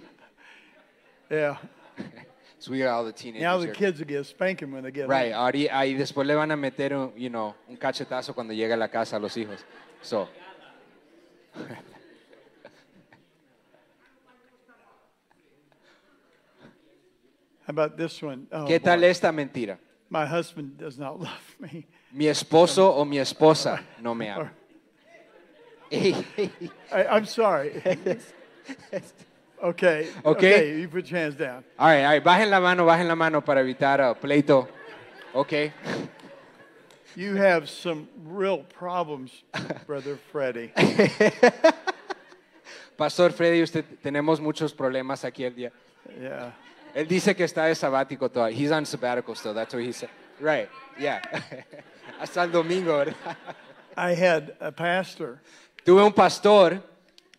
Yeah. So we got all the teenagers Now the here. kids will get spanking when they get Right, home. ahí, ahí después le van a meter un, you know, un cachetazo cuando llegue a la casa a los hijos. So, How about this one? Oh, ¿Qué tal boy. esta mentira? My husband does not love me. Mi esposo o mi esposa no me ama. I, I'm sorry. okay. Okay. You put your hands down. All right, all right, bajen la mano, bajen la mano para evitar uh, pleito. Ok. You have some real problems, Brother Freddie. Pastor Freddy, usted tenemos muchos problemas aquí el día. Yeah. Él dice que está de sabático todavía. He's on sabbatical still. That's what he said. Right. Yeah. Hasta el domingo, ¿verdad? I had a pastor Tuve un pastor,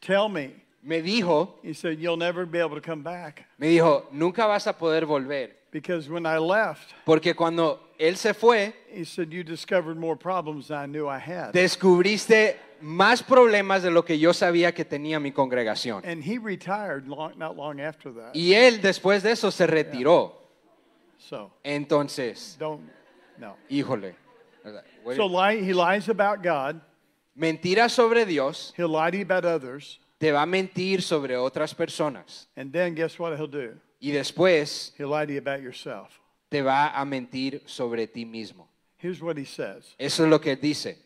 tell me, me dijo, he said, You'll never be able to come back. me dijo, nunca vas a poder volver. Because when I left, Porque cuando él se fue, he said, You discovered more problems than I knew I had. descubriste más problemas de lo que yo sabía que tenía mi congregación. And he retired long, not long after that. Y él después de eso se retiró. So Entonces, don't, no. híjole. So lie, he lies about God. Mentiras sobre Dios, He'll lie to you about others. te va a mentir sobre otras personas. And then guess what he'll do? Y después He'll lie to you about yourself. te va a mentir sobre ti mismo. Here's what he says Eso es lo que él dice.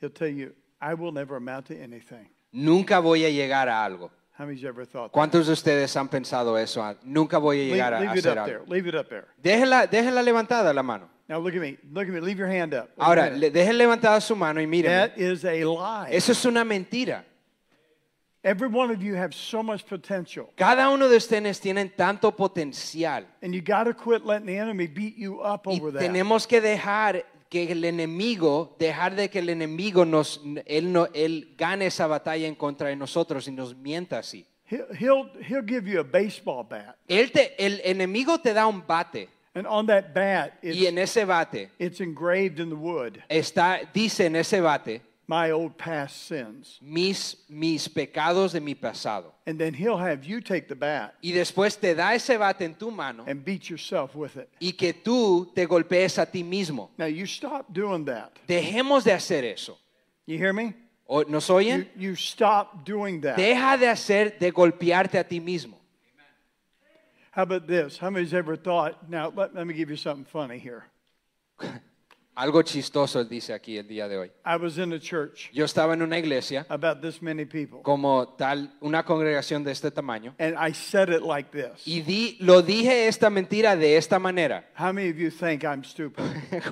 He'll tell you, I will never amount to anything. Nunca voy a llegar a algo. How many's ever thought that? ¿Cuántos de ustedes han pensado eso? Nunca voy a Leave, llegar a leave it hacer up there. algo. Leave it up there. Déjela, déjela levantada la mano. Now look at me. Look at me. Leave your hand up. Ahora, le- dejen levantada su mano y miren. That is a lie. Eso es una mentira. Every one of you have so much potential. Cada uno de ustedes tienen tanto potencial. And you got to quit letting the enemy beat you up Y over that. tenemos que dejar que el enemigo, dejar de que el enemigo nos, él, no, él gane esa batalla en contra de nosotros y nos mienta así. He'll, he'll, he'll give you a baseball bat. Él te, el enemigo te da un bate. And on that bat, Y en it's, ese bate it's engraved in the wood, está, dice en ese bate, my old past sins. mis, mis pecados de mi pasado. And then he'll have you take the bat Y después te da ese bate en tu mano and beat yourself with it. y que tú te golpees a ti mismo. Now you stop doing that. Dejemos de hacer eso. You hear me? ¿O- ¿Nos You, oyen? you stop doing that. Deja de hacer, de golpearte a ti mismo. How about this? How many's ever thought? Now, let, let me give you something funny here. Algo chistoso dice aquí el día de hoy. I was in a church Yo estaba en una iglesia about this many people, como tal, una congregación de este tamaño, and I said it like this. y di, lo dije esta mentira de esta manera. How many of you think I'm stupid?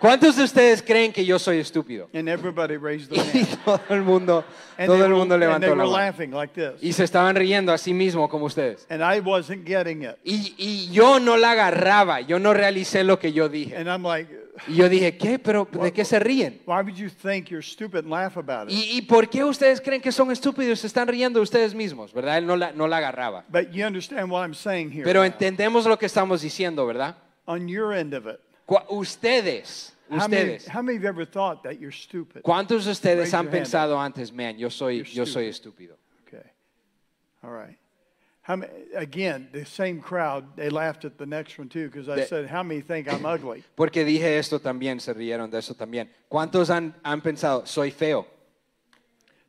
¿Cuántos de ustedes creen que yo soy estúpido? And everybody raised their Y hand. todo el mundo, And todo they el were, mundo and they levantó were la mano. laughing like this. Y se estaban riendo a sí mismo como ustedes. And I wasn't getting it. Y, y yo no la agarraba, yo no realicé lo que yo dije. And I'm like, Y yo dije, ¿qué? ¿Pero de qué se ríen? why would you think you're stupid and laugh about it? ¿Y, y por qué ustedes creen que son estúpidos? Se están riendo ustedes mismos, ¿verdad? Él no la, no la agarraba. But you understand what I'm saying here. Pero entendemos lo que estamos diciendo, ¿verdad? On your end of it. Cu- Ustedes, How many, ustedes. how many ever thought that you're stupid? ¿Cuántos de ustedes Raise han your hand pensado antes, man, yo soy, You're yo soy estúpido? Okay. All right. How many, again, the same crowd, they laughed at the next one too because I The- said, How many think I'm ugly? Porque dije esto también, se rieron de eso también. ¿Cuántos han, han pensado, soy feo?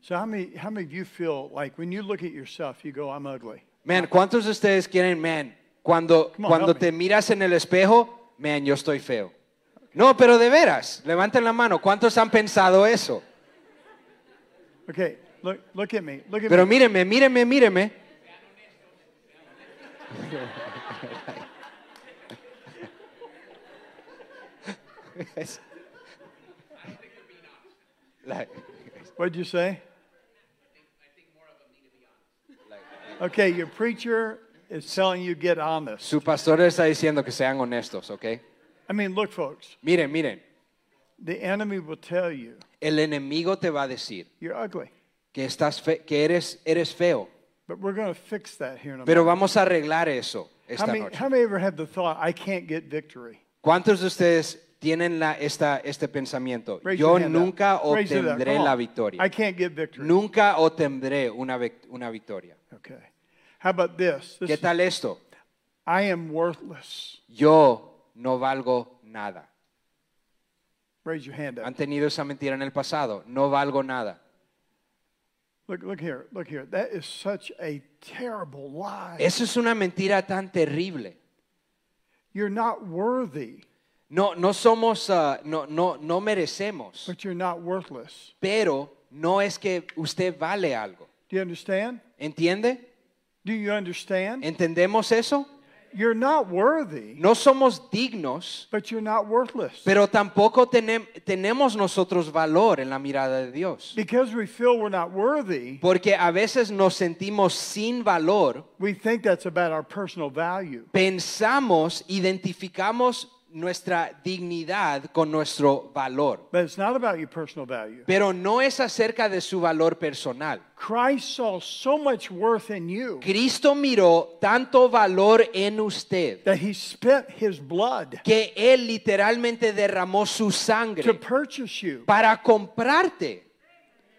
So, how many, how many of you feel like when you look at yourself, you go, I'm ugly? Man, ¿cuántos de ustedes quieren, man, cuando, Come on, cuando help me. te miras en el espejo, man, yo estoy feo? No, pero de veras, levanten la mano. ¿Cuántos han pensado eso? Okay, look, look at me. Look at Pero me. míreme, míreme, míreme. Like- What'd you say? Okay, your preacher is telling you get honest. Su pastor está diciendo que sean honestos, ¿ok? I mean, look, folks, Miren, miren, the enemy will tell you el enemigo te va a decir you're ugly. que, estás fe- que eres, eres feo, But we're going to fix that here in a pero vamos a arreglar eso How esta many, noche. how many ever had the thought, I can't get victory? ¿Cuántos de ustedes tienen la, esta, este pensamiento? Raise Yo nunca obtendré la victoria. I can't get victory. Nunca obtendré una victoria. Okay. How about this? This ¿Qué tal esto? I am worthless. Yo no valgo nada. Raise your hand up. ¿Han tenido esa mentira en el pasado? No valgo nada. Look, look here. Look here. That is such a terrible lie. Eso es una mentira tan terrible. You're not worthy, No, no somos, ah, no, no, no merecemos, but you're not worthless. pero no es que usted vale algo. Do you understand? ¿Entiende? Do you understand? ¿Entendemos eso? You're not worthy, No somos dignos, but you're not worthless. pero tampoco tenem- tenemos nosotros valor en la mirada de Dios. Because we feel we're not worthy, Porque a veces nos sentimos sin valor, we think that's about our personal value. pensamos, identificamos nuestra dignidad con nuestro valor. But it's not about your personal value. Pero no es acerca de su valor personal. Christ saw so much worth in you Cristo miró tanto valor en usted that he spent his blood que Él literalmente derramó su to sangre purchase you. para comprarte.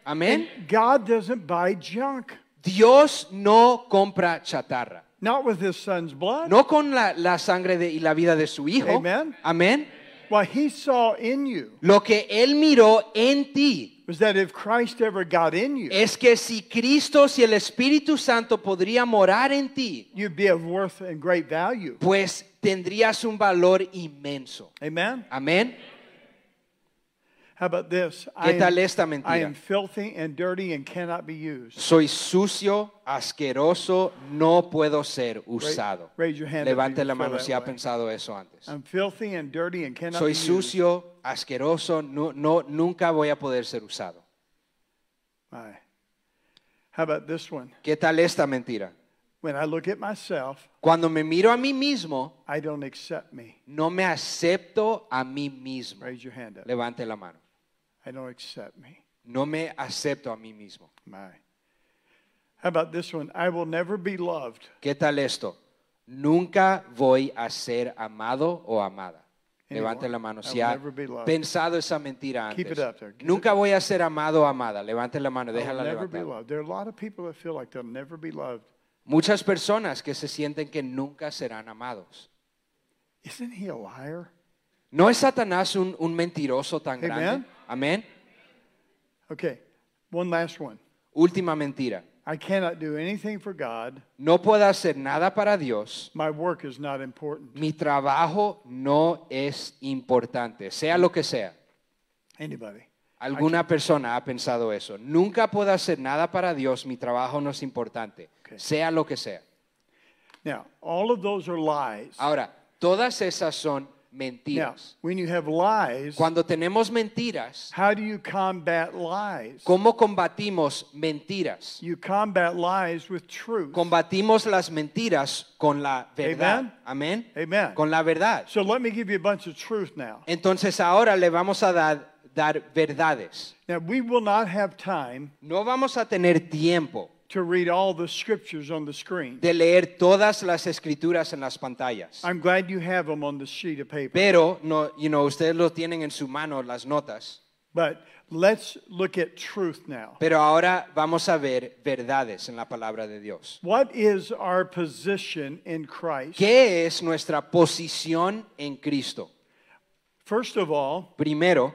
Amén. God doesn't buy junk, Dios no compra chatarra. Not with his son's blood. No con la, la sangre de- y la vida de su hijo. Amen. Amén. What he saw in you Lo que Él miró en ti was that if Christ ever got in you, es que si Cristo, si el Espíritu Santo podría morar en ti, you'd be of worth and great value. pues tendrías un valor inmenso. Amen. Amén. How about this? ¿Qué I tal am, esta I mentira? am filthy and dirty and cannot be used. Soy sucio, asqueroso, no puedo ser usado. raise your hand Levante la mano si ha pensado eso antes. I'm filthy and dirty and cannot Soy be used. sucio, asqueroso, no, no, nunca voy a poder ser usado. My. How about this one? ¿Qué tal esta mentira? When I look at myself, Cuando me miro a mí mismo, I don't accept me. no me acepto a mí mismo. Raise your hand up. Levante la mano. I don't accept me. No me acepto a mí mismo. My. How about this one? I will never be loved. ¿Qué tal esto? nunca voy a ser amado o amada. Anymore. Levante la mano si ha pensado esa mentira Keep antes. it up there. Keep Nunca voy a ser amado o amada. Levante la mano, déjala never be levantar. loved. There are a lot of people that feel like they'll never be loved. Muchas personas que se sienten que nunca serán amados. Isn't he a liar? ¿No es Satanás un, un mentiroso tan grande? Amén. Okay, one last one. Última mentira. I cannot do anything for God. No puedo hacer nada para Dios. My work is not important. Mi trabajo no es importante, sea lo que sea. Anybody? Alguna persona ha pensado eso. Nunca puedo hacer nada para Dios, mi trabajo no es importante, Okay. sea lo que sea. Now, all of those are lies. Ahora, todas esas son Now, mentiras. when you have lies, Cuando tenemos mentiras, how do you combat lies? ¿cómo combatimos mentiras? You combat lies with truth. Combatimos las mentiras con la verdad. Amén. Amen. Con la verdad. So let me give you a bunch of truth now. Entonces ahora le vamos a dar, dar verdades. Now, we will not have time No vamos a tener tiempo to read all the scriptures on the screen. de leer todas las escrituras en las pantallas. I'm glad you have them on the sheet of paper. Pero no, you know, ustedes lo tienen en su mano las notas. But let's look at truth now. Pero ahora vamos a ver verdades en la palabra de Dios. What is our position in Christ? ¿Qué es nuestra posición en Cristo? First of all, Primero,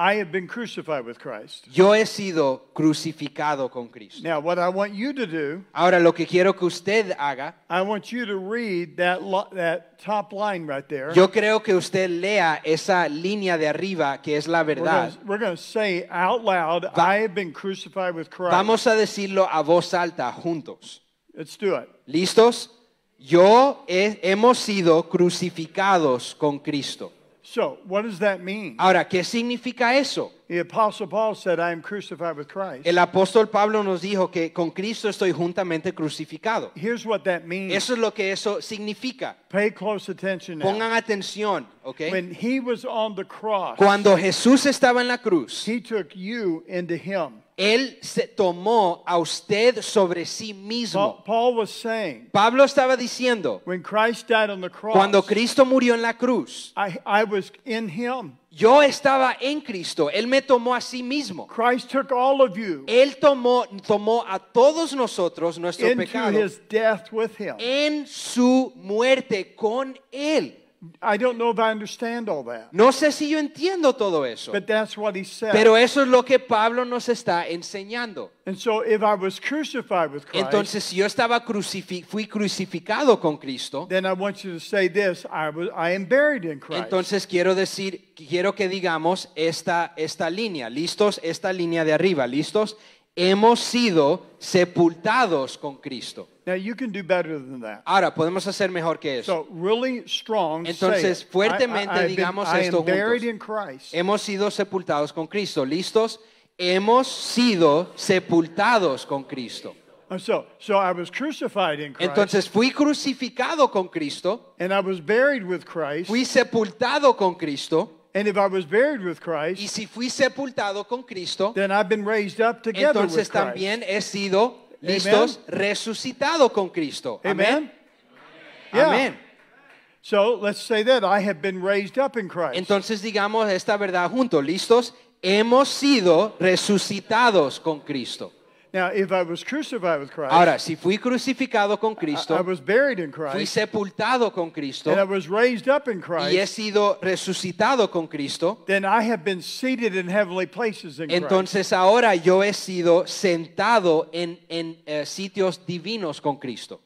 I have been crucified with Christ. yo he sido crucificado con Cristo. Now, what I want you to do, Ahora lo que quiero que usted haga, I want you to read that, that top line right there. yo creo que usted lea esa línea de arriba que es la We're verdad. We're going to say out loud, I have been crucified with Christ. Vamos a decirlo a voz alta juntos. Let's do it. ¿Listos? Yo he- hemos sido crucificados con Cristo. So, what does that mean? Ahora, ¿qué significa eso? The Apostle Paul said, I am crucified with Christ. El apóstol Pablo nos dijo que con Cristo estoy juntamente crucificado. Here's what that means. Eso es lo que eso significa. Pay close attention now. Pongan atención, ¿ok? When he was on the cross, Cuando Jesús estaba en la cruz, he took you into him. Él se tomó a usted sobre sí mismo. Paul, Paul was saying, Pablo estaba diciendo, when Christ died on the cross, cuando Cristo murió en la cruz, I, I was in him. yo estaba en Cristo. Él me tomó a sí mismo. Christ took all of you Él tomó, tomó a todos nosotros nuestro into pecado his death with him. en su muerte con Él. I don't know if I understand all that, No sé si yo entiendo todo eso, but that's what he said. pero eso es lo que Pablo nos está enseñando. and so if I was crucified with Christ, Entonces, si yo estaba crucifi- fui crucificado con Cristo, then I want you to say this, I, was, I am buried in Christ. entonces quiero decir, quiero que digamos esta, esta línea, listos, esta línea de arriba, listos, hemos sido sepultados con Cristo. now you can do better than that. Ahora, podemos hacer mejor que eso. So really strong. Entonces, fuertemente I, I, been- digamos I esto juntos. Hemos sido sepultados con Cristo, listos, hemos sido sepultados con Cristo. So, so I was crucified in Christ, Entonces fui crucificado con Cristo, and I was buried with Christ. fui sepultado con Cristo, and if I was buried with y Christ, si fui sepultado con Cristo, then I've been raised up together entonces with Christ. también he sido, listos, resucitado con Cristo. Amen. Amén. Yeah. Amén. So let's say that I have been raised up in Christ. Entonces digamos esta verdad juntos, listos, hemos sido resucitados con Cristo. Now, if I was crucified with Christ, Ahora, si fui crucificado con I, I Cristo, was buried in fui Christ, sepultado con Cristo and I was raised up in y he Christ, sido resucitado con Cristo, then I have been seated in heavenly places in Christ. entonces ahora yo he sido sentado en, en, eh, sitios divinos con Cristo.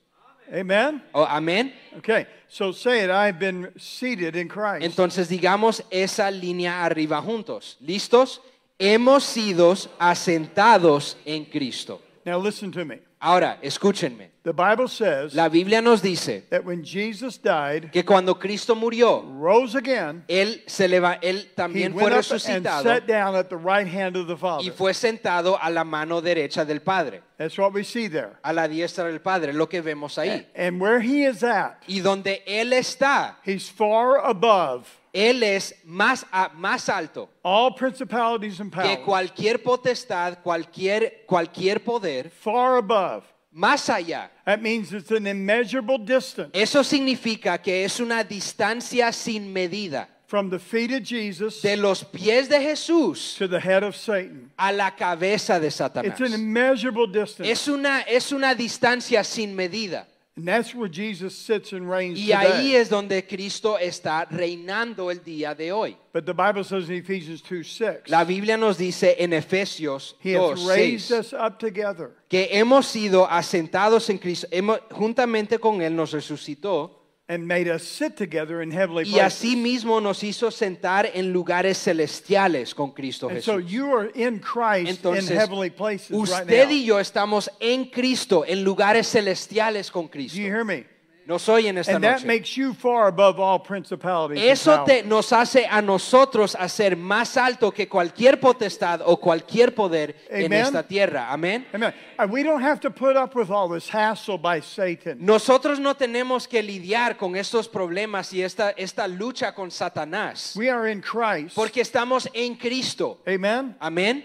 Amen. Oh, amén. Okay, so say it. I've been seated in Christ. Entonces digamos esa línea arriba juntos. ¿Listos? Hemos sido asentados en Cristo. now listen to me. Ahora, escúchenme. The Bible says La Biblia nos dice that when Jesus died, que cuando Cristo murió, rose again, él se él he también fue went up and resucitado sat down at the right hand of the y Father. fue sentado a la mano derecha del Padre, That's what we see there. a la diestra del Padre, lo que vemos ahí. And where he is at, Y donde él está, he's far above él es más, a- más alto all principalities and que powers, cualquier potestad, cualquier, cualquier poder, far above. más allá. That means it's an immeasurable distance Eso significa que es una distancia sin medida from the feet of Jesus de los pies de Jesús to the head of Satan. a la cabeza de Satanás. It's an immeasurable distance. Es una, es una distancia sin medida. And that's where Jesus sits and reigns Y ahí today. es donde Cristo está reinando el día de hoy. But the Bible says in Ephesians 2 6, La Biblia nos dice en Efesios He hath 2, raised 6, us up together que hemos sido asentados en Cristo, hemos- juntamente con Él nos resucitó and made us sit together in heavenly places. y places. asimismo nos hizo sentar en lugares celestiales con Cristo And so you are in Christ Entonces, in heavenly places right usted now. y yo estamos en Cristo, en lugares celestiales con Cristo. Do you hear me? Nos oyen esta And that noche. makes you far above all principalities. and Eso te, powers. nos hace a nosotros hacer más alto que cualquier potestad o cualquier poder en Amen. esta tierra. Amén. Amen. And we don't have to put up with all this hassle by Satan. Nosotros no tenemos que lidiar con estos problemas y esta, esta lucha con Satanás, We are in Christ. porque estamos en Cristo. Amen. Amén.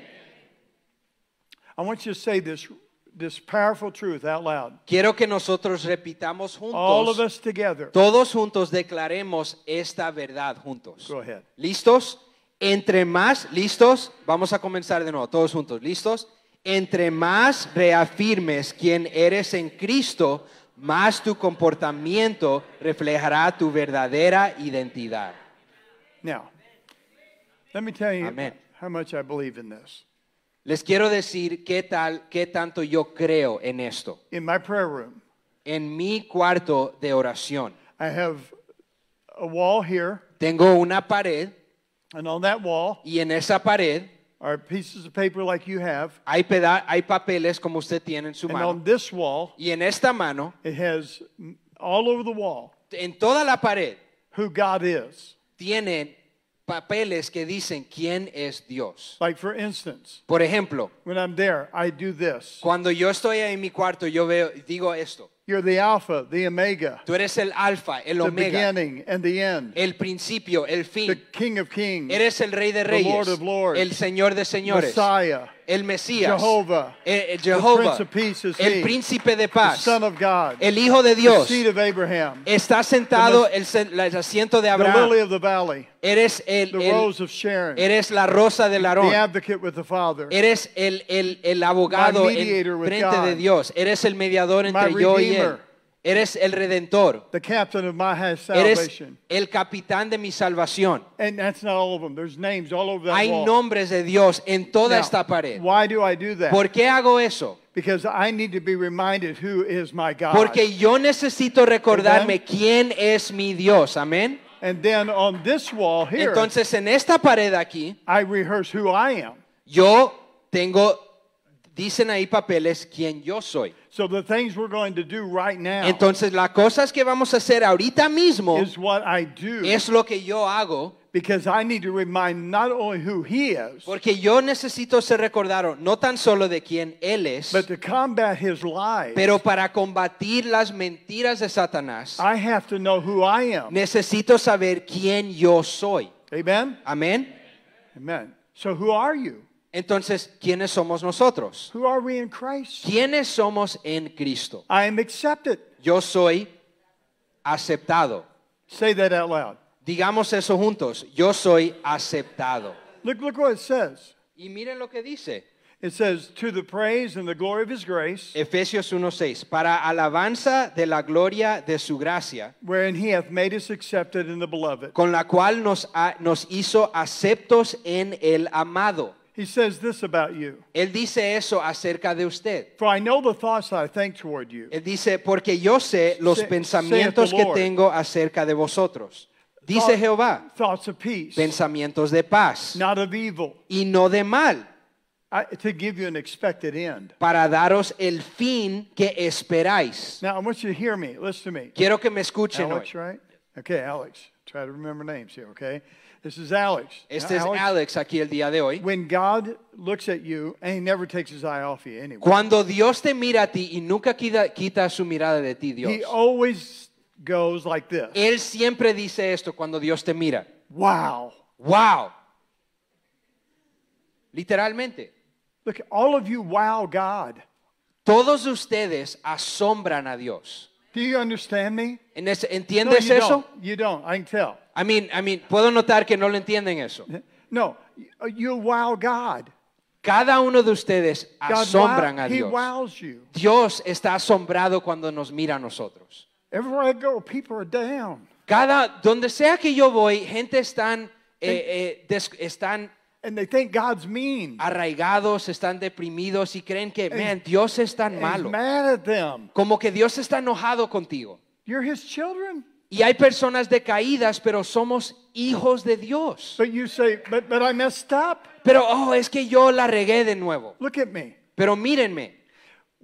I want you to say this, this powerful truth out loud. Quiero que nosotros repitamos juntos. All of us together. todos juntos declaremos esta verdad juntos. Go ahead. ¿Listos? Entre más, ¿listos? Vamos a comenzar de nuevo, todos juntos, ¿listos? Entre más reafirmes quién eres en Cristo, más tu comportamiento reflejará tu verdadera identidad. Now, let me tell you Amen. how much I believe in this. Les quiero decir qué tal, qué tanto yo creo en esto. In my prayer room, En mi cuarto de oración I have a wall here, tengo una pared and on that wall y en esa pared are pieces of paper like you have, hay, peda- hay papeles como usted tiene en su and mano. on this wall, Y en esta mano, it has all over the wall en toda la pared, who God is. tienen papeles que dicen quién es Dios. Like, for instance, Por ejemplo, when I'm there, I do this. cuando yo estoy en mi cuarto, yo veo, digo esto. You're the Alpha, the Omega, Tú eres el alfa, el the omega, beginning and the end, el principio, el the fin. King of Kings, Eres el rey de The reyes, Lord of lords, el señor de señores, Messiah, el Mesías, Jehovah, eh, eh, the Jehová, el príncipe de the paz, Son of God, el hijo de the Dios. seed of Abraham, Está sentado el, el asiento de the lily Abraham. of the valley, Eres el, the el- rose of Sharon, eres la rosa del Aarón. Eres el, el, el abogado en frente God. de Dios. Eres el mediador entre yo y él. Eres el redentor. the captain of my Eres salvation. el capitán de mi salvación. And that's not all of them. There's names all over that Hay wall. nombres de Dios en toda Now, esta pared. Why do I do that? ¿Por qué hago eso? Because I need to be reminded who is my God. Porque yo necesito recordarme quién es mi Dios. Amén. and then on this wall here, Entonces en esta pared aquí, I rehearse who I am. yo tengo, dicen ahí papeles, quién yo soy. So the things we're going to do right now Entonces las cosas que vamos a hacer ahorita mismo is what I do. es lo que yo hago because I need to remind not only who He is, Porque yo necesito ser recordado no tan solo de quién Él es, but to combat His lies, pero para combatir las mentiras de Satanás, I have to know who I am. necesito saber quién yo soy. Amen? Amén. Amen. So who are you? Entonces, ¿quiénes somos nosotros? Who are we in Christ? ¿Quiénes somos en Cristo? I am accepted. Yo soy aceptado. Say that out loud. Digamos eso juntos. Yo soy aceptado. Look, look what it says. Y miren lo que dice. It says, to the praise and the glory of His grace, Efesios 1:6. Para alabanza de la gloria de su gracia, wherein He hath made us accepted in the beloved. con la cual nos, ha- nos hizo aceptos en el amado. He says this about you. Él dice eso acerca de usted. For I know the thoughts that I think toward you. Él dice, porque yo sé los Say- pensamientos que Lord. tengo acerca de vosotros. Dice Thought- Jehová, Thoughts of peace, pensamientos de paz not of evil, y no de mal, I, to give you an expected end. para daros el fin que esperáis. Now, I want you to hear me. Listen to me. Quiero que me escuchen Alex, hoy. right? Okay, Alex. Try to remember names here, okay? This is Alex. Este es Alex aquí el día de hoy. When God looks at you, and He never takes His eye off you anyway, Cuando Dios te mira a ti y nunca quita, quita su mirada de ti, He Dios. always goes like this Él siempre dice esto cuando Dios te mira. Wow. Wow. Literalmente. Look, all of you wow God. Todos ustedes asombran a Dios. Do you understand me? En ese- No, ¿Entiendes you eso? don't. You don't. I can tell. I mean, I mean, puedo notar que no lo entienden eso. No, you wow God. Cada uno de ustedes God asombran wow- a He Dios. wows you. Dios está asombrado cuando nos mira a nosotros. Everywhere I go, people are down. Cada, donde sea que yo voy, gente están, eh, eh, des- están And they think God's mean. arraigados, están deprimidos y creen que, man, Dios es tan And malo. Mad at them. Como que Dios está enojado contigo. You're His children. Y hay personas decaídas, pero somos hijos de Dios. But you say, but, but I messed up. Pero, oh, es que yo la regué de nuevo. Look at me. Pero mírenme,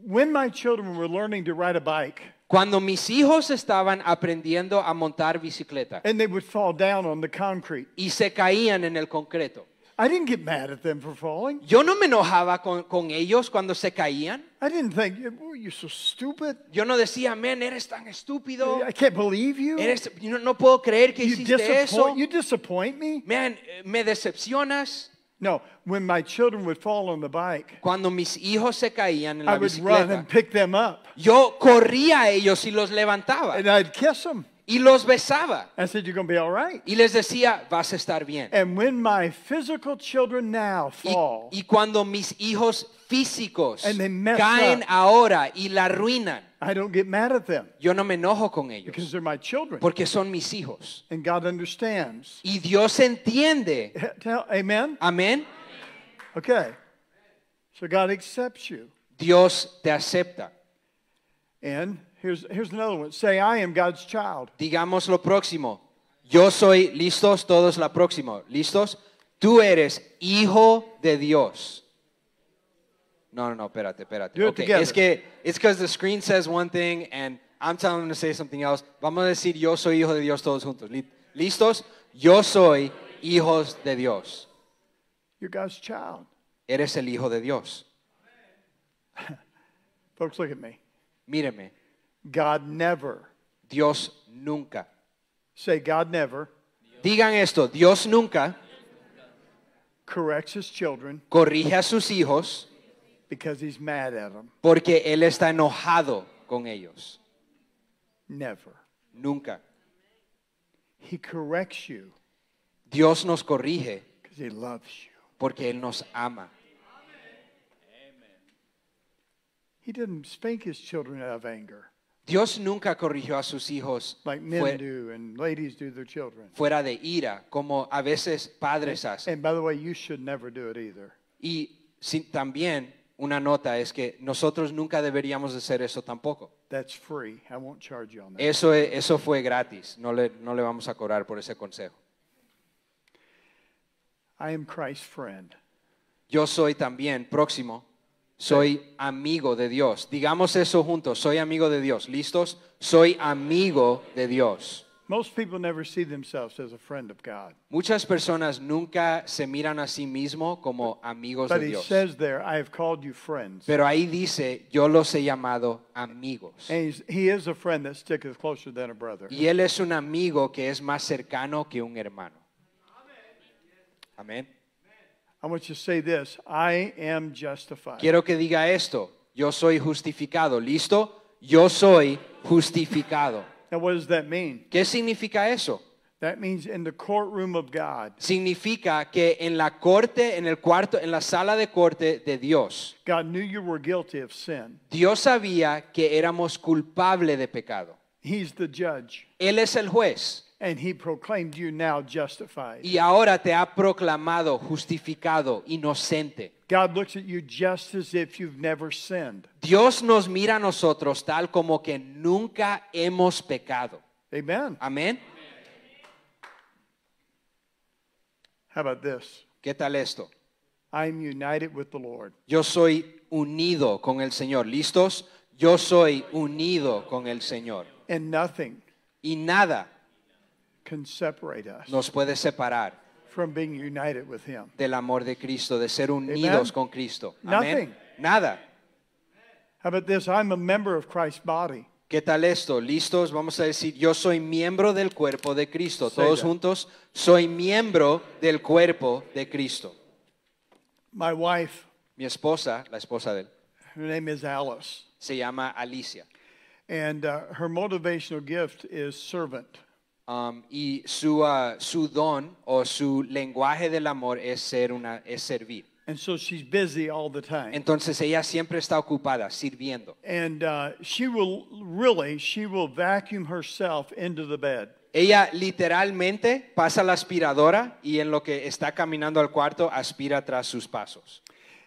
When my children were learning to ride a bike cuando mis hijos estaban aprendiendo a montar bicicleta and they would fall down on the concrete, y se caían en el concreto, I didn't get mad at them for falling. yo no me enojaba con, con ellos cuando se caían. I didn't think, oh, you're so stupid. Yo no decía, man, eres tan estúpido. I can't believe you. Eres, no, no puedo creer que You hiciste eso. you disappoint me. Man, eh, me decepcionas. No, when my children would fall on the bike, Cuando mis hijos se caían en la I would run and pick them up yo corría a ellos y los levantaba and I'd kiss them. Y los besaba I said, You're going to be all right. y les decía, vas a estar bien. And when my physical children now Y, fall, y cuando mis hijos físicos And they mess caen up. ahora y la arruinan, I don't get mad at them yo no me enojo con because ellos they're my children. porque son mis hijos. And God understands. Y Dios entiende. Tell, amen? Amén. Okay. So God accepts you. Dios te acepta. And here's, here's another one. Say, I am God's child. Digamos lo próximo. Yo soy, listos, todos la próxima. ¿Listos? Tú eres hijo de Dios. No, no, no, espérate, espérate. Do it Okay, together. Es que, it's because the screen says one thing and I'm telling them to say something else. Vamos a decir, yo soy hijo de Dios todos juntos. ¿Listos? Yo soy hijos de Dios. You're God's child. Eres el hijo de Dios. Folks, look at me. Míreme, God never, Dios nunca. say, God never Digan esto, Dios nunca corrects his children corrige a sus hijos because he's mad at them. porque Él está enojado con ellos. Never. Nunca. He corrects you Dios nos corrige because he loves you. porque Él nos ama. He didn't spank his children out of anger Dios nunca corrigió a sus hijos like men fue- do and ladies do their children. fuera de ira, como a veces padres hacen. And by the way, you should never do it either. Y sin- también una nota es que nosotros nunca deberíamos de hacer eso tampoco. That's free. I won't charge you on that. Eso, e- eso fue gratis, no le, no le vamos a cobrar por ese consejo. I am Christ's friend. Yo soy también próximo, soy amigo de Dios. Digamos eso juntos, soy amigo de Dios. ¿Listos? Soy amigo de Dios. Most people never see themselves as a friend of God. Muchas personas nunca se miran a sí mismo como amigos But de he Dios. says there, I have called you friends. Pero ahí dice, yo los he llamado amigos. And he's, he is a friend that sticketh closer than a brother. Y él es un amigo que es más cercano que un hermano. Amén. I want you to say this I am justified. Quiero que diga esto, yo soy justificado. ¿Listo? Yo soy justificado. Now, what does that mean? ¿Qué significa eso? That means in the courtroom of God, Significa que en la corte, en el cuarto, en la sala de corte de Dios, God knew you were guilty of sin. Dios sabía que éramos culpables de pecado. He's the judge, Él es el juez and he proclaimed you now justified. y ahora te ha proclamado justificado, inocente. God looks at you just as if you've never sinned. Dios nos mira a nosotros tal como que nunca hemos pecado. Amen. Amén. How about this? ¿Qué tal esto? I'm united with the Lord. Yo soy unido con el Señor. ¿Listos? Yo soy unido con el Señor. And nothing Y nada can separate us nos puede separar from being united with him. del amor de Cristo, de ser unidos con Cristo. Amén. Nothing. Nada. How about this? I'm a member of Christ's body. ¿Qué tal esto? ¿Listos? Vamos a decir, yo soy miembro del cuerpo de Cristo. Say Todos that. juntos, soy miembro del cuerpo de Cristo. My wife Mi esposa, la esposa de él, Her name is Alice. Se llama Alicia. And uh, her motivational gift is servant. Um, y su, ah, su don o su lenguaje del amor es, ser una, es servir. And so she's busy all the time. Entonces ella siempre está ocupada sirviendo. And uh, she will really, she will vacuum herself into the bed. Ella literalmente pasa la aspiradora y en lo que está caminando al cuarto aspira tras sus pasos.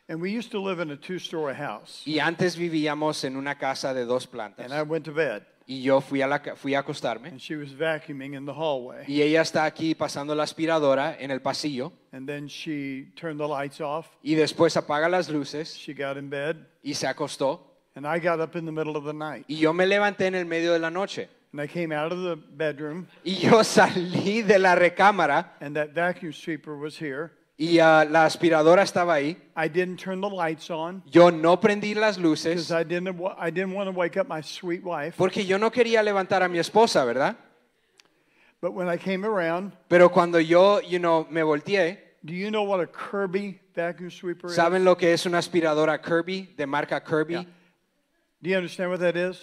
And we used to live in a two story house. Y antes vivíamos en una casa de dos plantas. And I went to bed. Y yo fui a, la, fui a acostarme. And she was vacuuming in the hallway. Y ella está aquí pasando la aspiradora en el pasillo. And then she turned the lights off. Y después apaga las luces She got in bed. y se acostó. And I got up in the middle of the night. Y yo me levanté en el medio de la noche. And I came out of the bedroom. Y yo salí de la recámara And that vacuum sweeper was here. Y la aspiradora estaba ahí. I didn't turn the lights on Yo no prendí las luces I didn't, wa- I didn't want to wake up my sweet wife. porque yo no quería levantar a mi esposa, ¿verdad? But when I came around, Pero cuando yo, you know, me volteé, do you know what a Kirby vacuum sweeper is? ¿saben lo que es una aspiradora Kirby, de marca Kirby? Yeah. Do you understand what that is?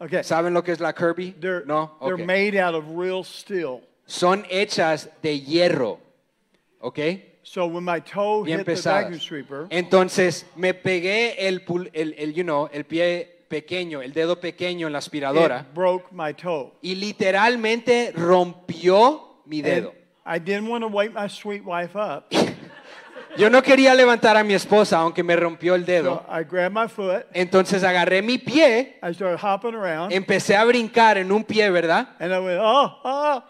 Okay. ¿Saben lo que es la Kirby? They're, no, they're Ok. made out of real steel. Son hechas de hierro, ¿ok? So when my toe Bien hit the vacuum sweeper, Entonces me pegué el, pul- el, el, you know, el pie pequeño, el dedo pequeño en la aspiradora it broke my toe. y literalmente rompió mi And dedo. I didn't want to wake my sweet wife up. Yo no quería levantar a mi esposa aunque me rompió el So dedo. I grabbed my foot. Entonces agarré mi pie, I started hopping around. empecé a brincar en un pie, ¿verdad? And I went, oh, oh.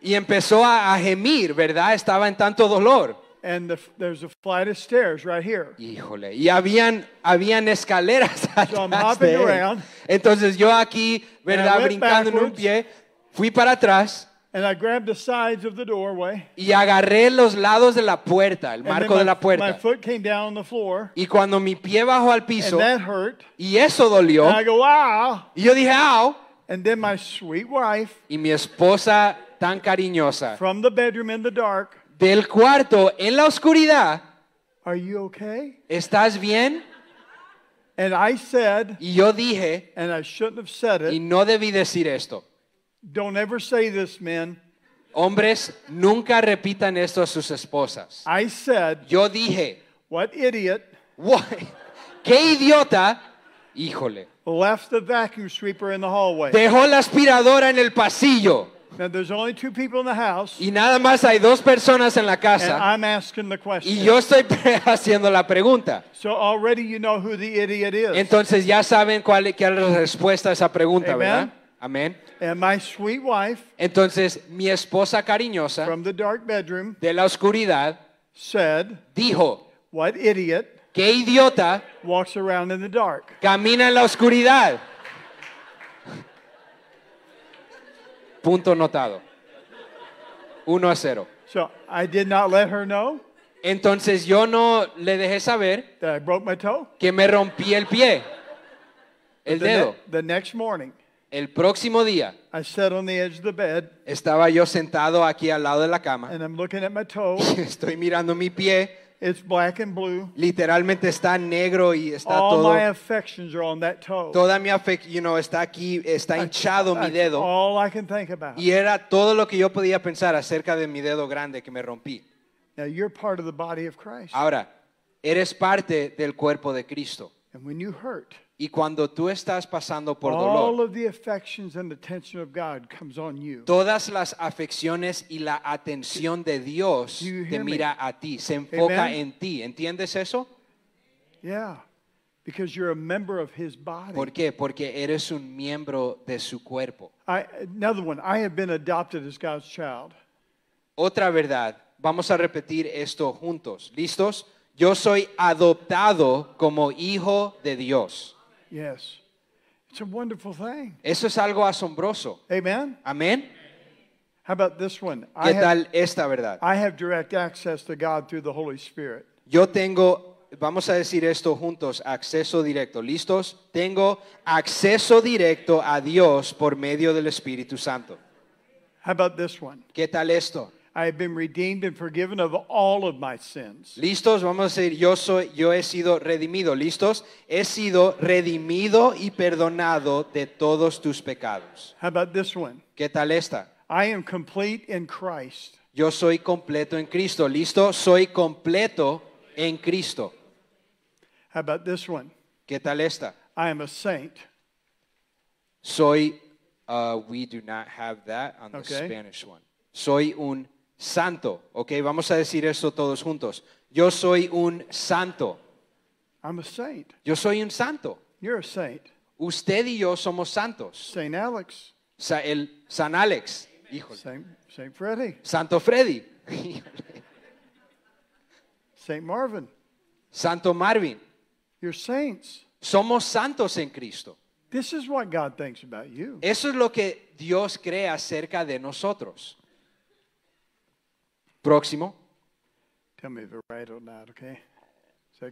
Y empezó a, a gemir, ¿verdad? Estaba en tanto dolor. And the, there's a flight of stairs right here. Híjole, y habían, habían escaleras So I'm atrás hopping de él. around. Entonces yo aquí, ¿verdad? went Brincando en un backwards. pie, fui para atrás And I grabbed the sides of the doorway. y agarré los lados de la puerta, el And then marco my, de la my puerta. foot came down on the floor. Y cuando mi pie bajó al And piso that hurt. y eso dolió, And I go, wow. y yo dije, ¡au! And then my sweet wife Y mi esposa tan cariñosa, from the bedroom in the dark, del cuarto en la oscuridad, Are you okay? ¿estás bien? And I said, Y yo dije, and I shouldn't have said y it, no debí decir esto. don't ever say this, men. Hombres, nunca repitan esto a sus esposas. I said, Yo dije, What idiot "What? ¡Qué idiota! Híjole. left the vacuum sweeper in the hallway? Dejó la aspiradora en el pasillo Now, there's only two people in the house, y nada más hay dos personas en la and casa I'm asking the y question. yo estoy haciendo la pregunta. So already you know who the idiot is. Entonces ya saben cuál es cuál es la respuesta a esa pregunta, Amen. ¿verdad? Amén. And my sweet wife Entonces mi esposa cariñosa from the dark bedroom de la oscuridad said, dijo, What idiot qué idiota walks around in the dark? camina en la oscuridad. Punto notado. Uno a cero. So I did not let her know Entonces yo no le dejé saber that I broke my toe. que me rompí el pie, el The, ne- dedo. the next morning, El próximo día I sat on the edge of the bed estaba yo sentado aquí al lado de la cama. and I'm looking at my toe. Estoy mirando mi pie. It's black and blue. Literalmente está negro y está All todo. my affections are on that toe. Toda mi afec, you know, está aquí, está hinchado mi That's dedo. all I can think about. Y era todo lo que yo podía pensar acerca de mi dedo grande que me rompí. Now you're part of the body of Christ. Ahora, eres parte del cuerpo de Cristo. And when you hurt, Y cuando tú estás pasando por all dolor, of the affections and attention of God comes on you. todas las afecciones y la atención de Dios Do you te hear me? mira a ti, se enfoca Amen. en ti. ¿Entiendes eso? Yeah. Because you're a member of his body. ¿Por qué? Porque eres un miembro de su cuerpo. I, another one. I have been adopted as God's child. Otra verdad, vamos a repetir esto juntos. ¿Listos? Yo soy adoptado como hijo de Dios. Yes. It's a wonderful thing. Eso es algo asombroso. Amen. Amén. How about this one? I ¿Qué have, tal esta verdad? I have direct access to God through the Holy Spirit. Yo tengo, vamos a decir esto juntos, acceso directo. ¿Listos? Tengo acceso directo a Dios por medio del Espíritu Santo. How about this one? ¿Qué tal esto? I have been redeemed and forgiven of all of my sins. ¿Listos? Vamos a decir, yo soy, yo he sido redimido. ¿Listos? He sido redimido y perdonado de todos tus pecados. How about this one? ¿Qué tal esta? I am complete in Christ. Yo soy completo en Cristo. ¿Listo? Soy completo en Cristo. How about this one? ¿Qué tal esta? I am a saint. Soy, uh, we do not have that on the Spanish one. Soy un santo. Ok, vamos a decir esto todos juntos. Yo soy un santo. I'm a saint. Yo soy un santo. You're a saint. Usted y yo somos santos. Saint Alex. Sa- el San Alex, híjole. Saint, saint Freddie. Santo Freddy, Saint Marvin. Santo Marvin. You're saints. Somos santos en Cristo. This is what God thinks about you. Eso es lo que Dios cree acerca de nosotros. Próximo. Tell me if it's right or not, okay?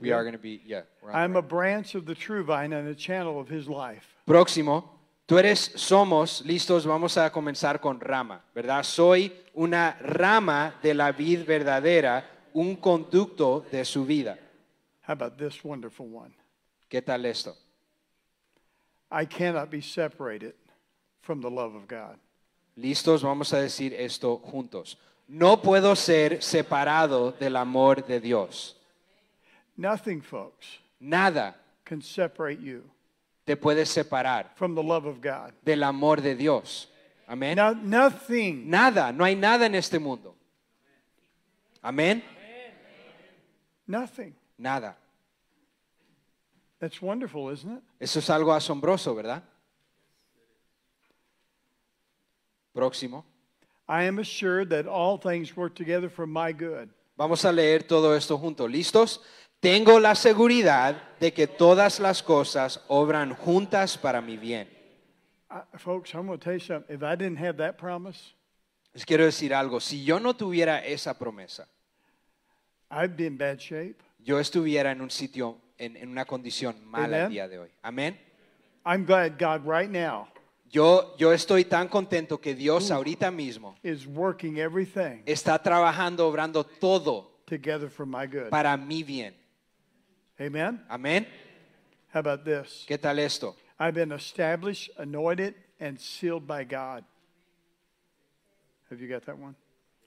We are going to be, yeah. I'm a branch of the true vine and a channel of his life. Próximo. Tú eres, somos, listos, vamos a comenzar con rama, ¿verdad? Soy una rama de la vid verdadera, un conducto de su vida. How about this wonderful one? ¿Qué tal esto? I cannot be separated from the love of God. Listos, vamos a decir esto juntos. No puedo ser separado del amor de Dios. Nothing, folks, Nada can separate you te puede separar from the love of God. del amor de Dios. Amén. No, nothing. Nada, no hay nada en este mundo. Amén. Nothing. Nada. That's wonderful, isn't it? Eso es algo asombroso, ¿verdad? Próximo. I am assured that all things work together for my good. Vamos a leer todo esto juntos. ¿Listos? Tengo la seguridad de que todas las cosas obran juntas para mi bien. I, folks, I'm going to tell you something. If I didn't have that promise, Les quiero decir algo. Si yo no tuviera esa promesa, I'd be in bad shape. yo estuviera en un sitio, en, en una condición mala el día de hoy. Amén. I'm glad God right now Yo, yo estoy tan contento que Dios ahorita mismo is working everything está trabajando, obrando todo together for my good. para mi bien. Amen? Amén. How about this? ¿Qué tal esto? I've been established, anointed, and sealed by God. Have you got that one?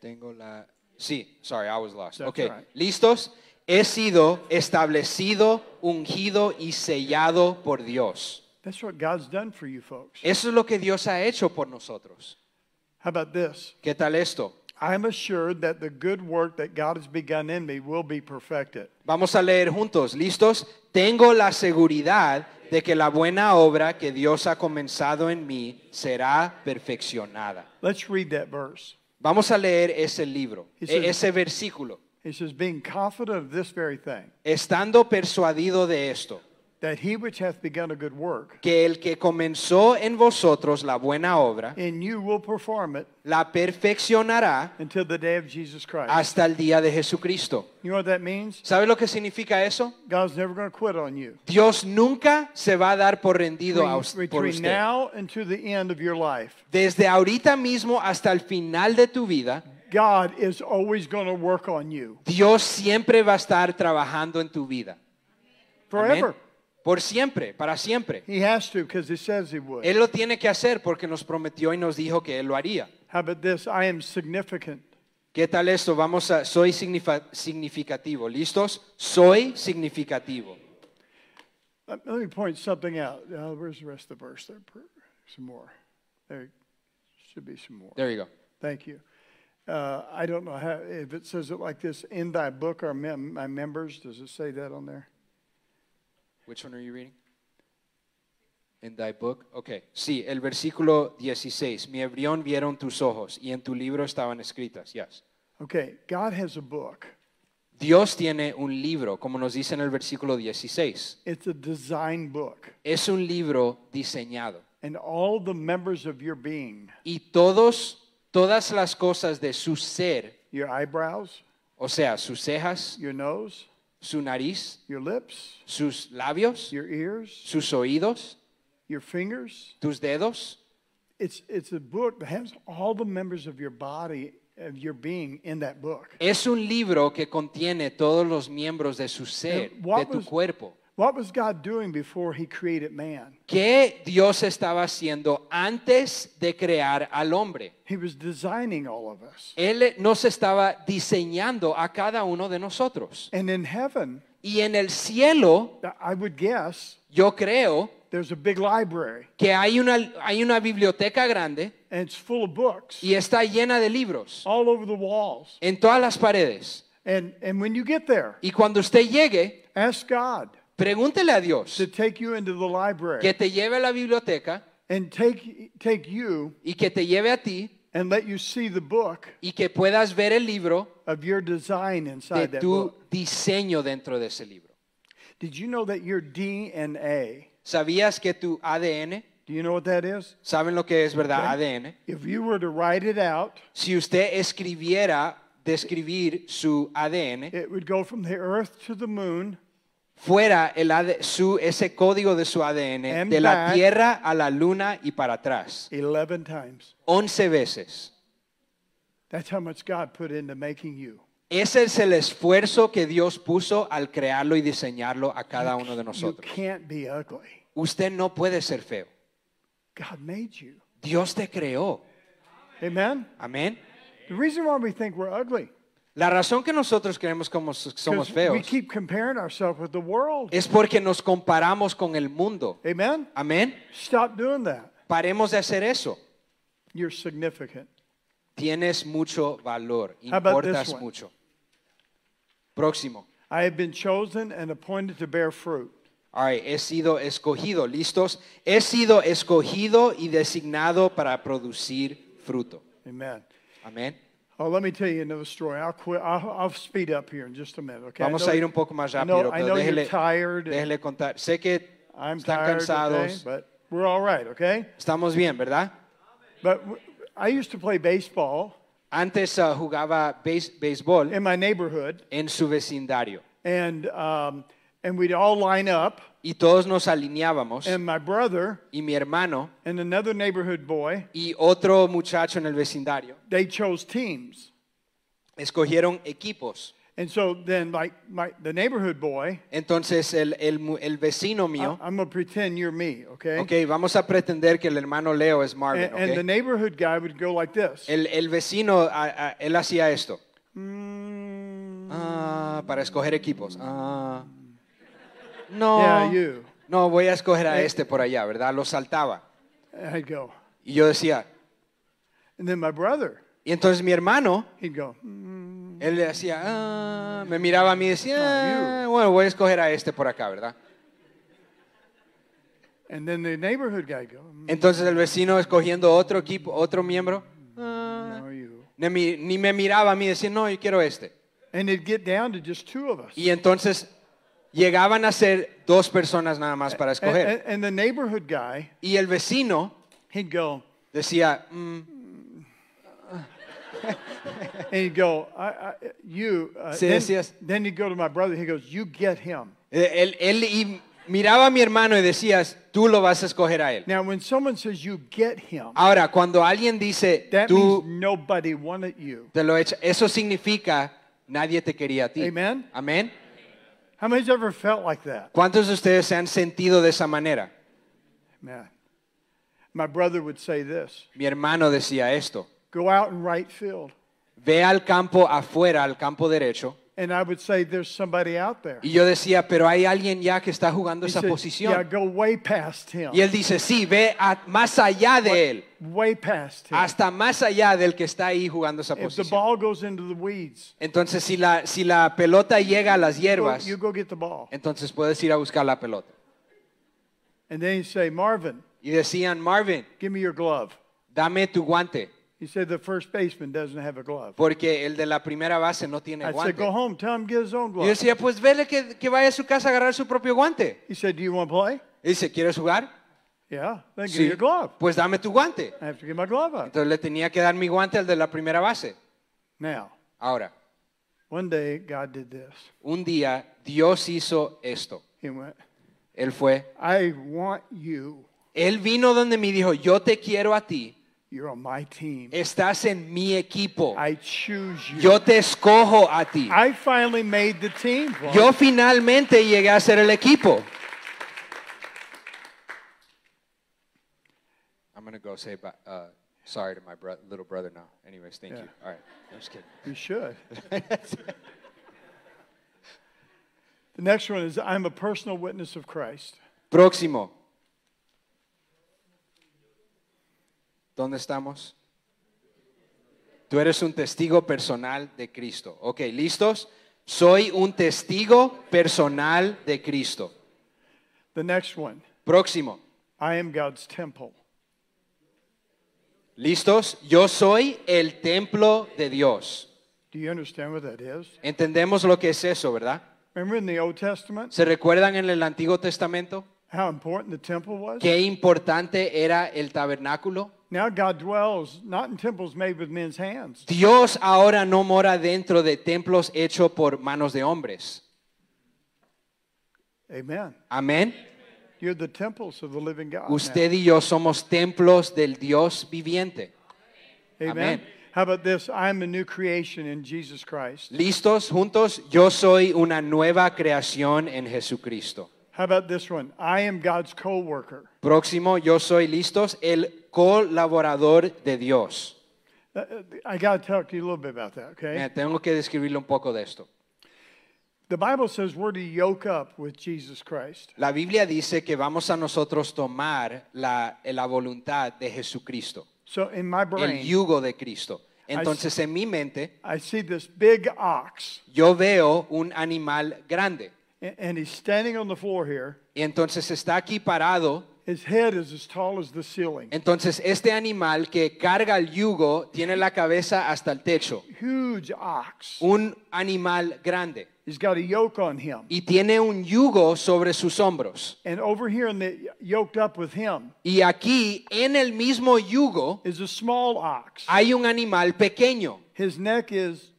Tengo la... Sí, sorry, I was lost. That's Ok, all right. ¿listos? He sido establecido, ungido y sellado por Dios. That's what God's done for you folks. Eso es lo que Dios ha hecho por nosotros. How about this? ¿Qué tal esto? I'm assured that the good work that God has begun in me will be perfected. Vamos a leer juntos. ¿Listos? Tengo la seguridad de que la buena obra que Dios ha comenzado en mí será perfeccionada. Let's read that verse. Vamos a leer ese libro, He e- says- ese versículo. He says, being confident of this very thing, Estando persuadido de esto, that he which hath begun a good work que el que comenzó en vosotros la buena obra, in you will perform it la perfeccionará until the day of Jesus Christ. hasta el día de Jesucristo. You know what that means? ¿Sabe lo que significa eso? God's never going to quit on you. Dios nunca se va a dar por rendido a us- Between, por between usted. now and to the end of your life, Desde ahorita mismo hasta el final de tu vida, God is always going to work on you Dios siempre va a estar trabajando en tu vida. Amén. forever. Por siempre, para siempre. He has to because he says he would. Él lo tiene que hacer porque nos prometió y nos dijo que Él lo haría. How about this? I am significant. ¿Qué tal esto? Vamos a, soy significativo. ¿Listos? Soy significativo. Let me point something out. Uh, where's the rest of the verse? There, some more. There should be some more. There you go. Thank you. Uh, I don't know how if it says it like this. In thy book are mem- my members. Does it say that on there? Which one are you reading? In thy book. Ok. Sí, el versículo 16. Mi embrión vieron tus ojos y en tu libro estaban escritas. Yes. Okay. God has a book. Dios tiene un libro, como nos dice en el versículo 16. It's a design book, Es un libro diseñado. and all the members of your being, Y todos, todas las cosas de su ser, your eyebrows, o sea, sus cejas, your nose, su nariz, your lips, sus labios, your ears, sus oídos, your fingers. tus dedos. It's it's a book that has all the members of your body of your being in that book. Es un libro que contiene todos los miembros de su ser, de tu was- cuerpo. What was God doing before He created man? ¿Qué Dios estaba haciendo antes de crear al hombre? He was designing all of us. Él nos estaba diseñando a cada uno de nosotros. And in heaven, Y en el cielo, I would guess yo creo there's a big library que hay una, hay una biblioteca grande and it's full of books y está llena de libros all over the walls. en todas las paredes. And, and when you get there, Y cuando usted llegue, ask God pregúntele a Dios to take you into the library que te lleve a la biblioteca and take, take you y que te lleve a ti and let you see the book y que puedas ver el libro of your design de inside that tu book. diseño dentro de ese libro. Did you know that your DNA, ¿Sabías que tu ADN, do you know what that is? saben lo que es verdad Okay. ADN? If you were to write it out, Si usted escribiera, describir su ADN, it would go from the earth to the moon fuera el AD su, ese código de su ADN And de la back. Tierra a la Luna y para atrás, 11 times. 11 veces. That's how much God put into making you. Ese es el esfuerzo que Dios puso al crearlo y diseñarlo a cada uno de You nosotros. can't be ugly. Usted no puede ser feo. God made you. Dios te creó. Amen? Amén. The reason why we think we're ugly La razón que nosotros creemos como somos 'cause we feos keep comparing ourselves with the world. es porque nos comparamos con el mundo. Amen? Amén. Stop doing that. Paremos de hacer eso. You're significant. Tienes mucho valor. Importas mucho. Próximo. I have been chosen and appointed to bear fruit. All right, he sido escogido. ¿Listos? He sido escogido y designado para producir fruto. Amen. Amén. Oh, let me tell you another story. I'll quit. I'll, I'll speed up here in just a minute. Okay. I Vamos know- a ir un poco más I know, rápido, I know déjele, you're tired. déjele contar. Sé que I'm están tired, cansados. okay, but we're all right. Okay. Estamos bien, ¿verdad? But I used to play baseball Antes ah, jugaba béis- béisbol in my neighborhood, en su vecindario and um, and we'd all line up, y todos nos alineábamos and my brother y mi hermano and another neighborhood boy, y otro muchacho en el vecindario they chose teams, escogieron equipos. and so then like my the neighborhood boy, Entonces el, el el vecino I, mío, I'm gonna pretend you're me, okay? ok, vamos a pretender que el hermano Leo es Marvin, And, and the neighborhood guy would go like this. El, el vecino, ah, ah, él hacía esto, Mm, ah, para escoger equipos. Ah. No, yeah, you. no, voy a escoger a este por allá, ¿verdad? Lo saltaba. I'd go, Y yo decía, and then my brother, y entonces mi hermano, he'd go. "Mm." él le hacía, ah, me miraba a mí y decía, Ah, "Ah, bueno, voy a escoger a este por acá, ¿verdad? And then the neighborhood guy go, "Mm, Entonces el vecino escogiendo otro equipo, otro miembro, ah, ni, ni me miraba a mí y decía, no, yo quiero este. And it'd get down to just two of us. Y entonces llegaban a ser dos personas nada más para escoger. and- and the neighborhood guy, Y el vecino he'd go, decía, "Mm, and he'd go, I, I, you. Uh, Sí, then, decías. then he'd go to my brother. He goes, you get him. eh, él, él y miraba a mi hermano y decías, tú lo vas a escoger a él. Now, when someone says you get him, Ahora, cuando alguien dice, that tú means nobody wanted you. te lo echas, eso significa nadie te quería a ti. Amen. Amén. How many's ever felt like that? ¿Cuántos de ustedes se han sentido de esa manera? Man, my brother would say this: Mi hermano decía esto. go out and right field, Ve al campo afuera, al campo derecho. And I would say there's somebody out there. Y yo decía, pero hay alguien ya que está jugando He esa said, posición. yeah, go way past him. Y él dice, sí, ve a- más allá de él, Way past him. hasta más allá del que está ahí jugando esa If the posición. ball goes into the weeds, Entonces, si la, si la pelota llega a las you go, hierbas, you go get the ball. entonces puedes ir a buscar la pelota. And then he'd say, Marvin, Y decían, Marvin, give me your glove. dame tu guante, He said the first baseman doesn't have a glove. porque el de la primera base no tiene I said, go guante. home, tell him get his own Y yo glove. decía, pues vele que, que vaya a su casa a agarrar su propio guante. He said, do you want to play? Y dice, ¿quieres jugar? Yeah, then give me your glove. Pues dame tu guante. I have to get my glove out. Entonces le tenía que dar mi guante al de la primera base. Now, Ahora, one day God did this. un día Dios hizo esto. He went, Él fue, I want you Él vino donde me dijo, yo te quiero a ti You're on my team. Estás en mi equipo. I choose you. Yo te escojo a ti. I finally made the team. folks. Yo finalmente llegué a ser el equipo. I'm going to go say ba- uh, sorry to my bro- little brother now. Anyways, thank you. All right. I'm just kidding. You should. the next one is I'm a personal witness of Christ. Próximo. ¿Dónde estamos? Tú eres un testigo personal de Cristo. Ok, ¿listos? Soy un testigo personal de Cristo. The next one, Próximo. I am God's temple. ¿Listos? Yo soy el templo de Dios. Do you understand what that is? Entendemos lo que es eso, ¿verdad? Remember in the Old Testament ¿Se recuerdan en el Antiguo Testamento how important the temple was? qué importante era el tabernáculo? Now God dwells not in temples made with men's hands. Dios ahora no mora dentro de templos hechos por manos de hombres. Amen. Amén. You're the temples of the living God. Usted y yo somos templos del Dios viviente. Amen. Amen. How about this? I'm a new creation in Jesus Christ. ¿Listos juntos? Yo soy una nueva creación en Jesucristo. How about this one? I am God's co worker. Próximo, yo soy listos, el colaborador de Dios. Uh, uh, I got to talk to you a little bit about that, okay? Mira, tengo que describirle un poco de esto. The Bible says we're to yoke up with Jesus Christ. La Biblia dice que vamos a nosotros tomar la, la voluntad de Jesucristo, So in my brain, el yugo de Cristo. Entonces en mi mente I see this big ox, yo veo un animal grande. And he's standing on the floor here. Y entonces está aquí parado. His head is as tall as the ceiling. Entonces este animal que carga el yugo tiene la cabeza hasta el techo. Huge ox. Un animal grande. He's got a yoke on him. Y tiene un yugo sobre sus hombros. And over here, in the yoked up with him, Y aquí en el mismo yugo is a small ox. hay un animal pequeño. His neck is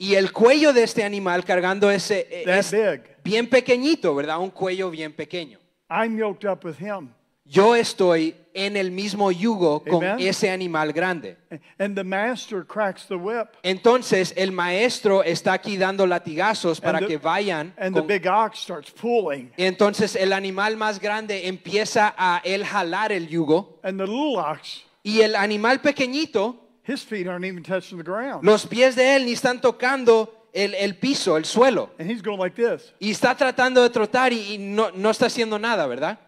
Y el cuello de este animal cargando ese that es big. Bien pequeñito, ¿verdad? Un cuello bien pequeño. I'm yoked up with him. Yo estoy en el mismo yugo con Amen. ese animal grande. And the master cracks the whip. Entonces el maestro está aquí dando latigazos para And the- que vayan. And the con- big ox starts pulling. Entonces el animal más grande empieza a él jalar el yugo And the little ox, y el animal pequeñito, his feet aren't even touching the ground. los pies de él ni están tocando el, el piso, el suelo. And he's going like this. Y está tratando de trotar y, y no, no está haciendo nada, ¿verdad?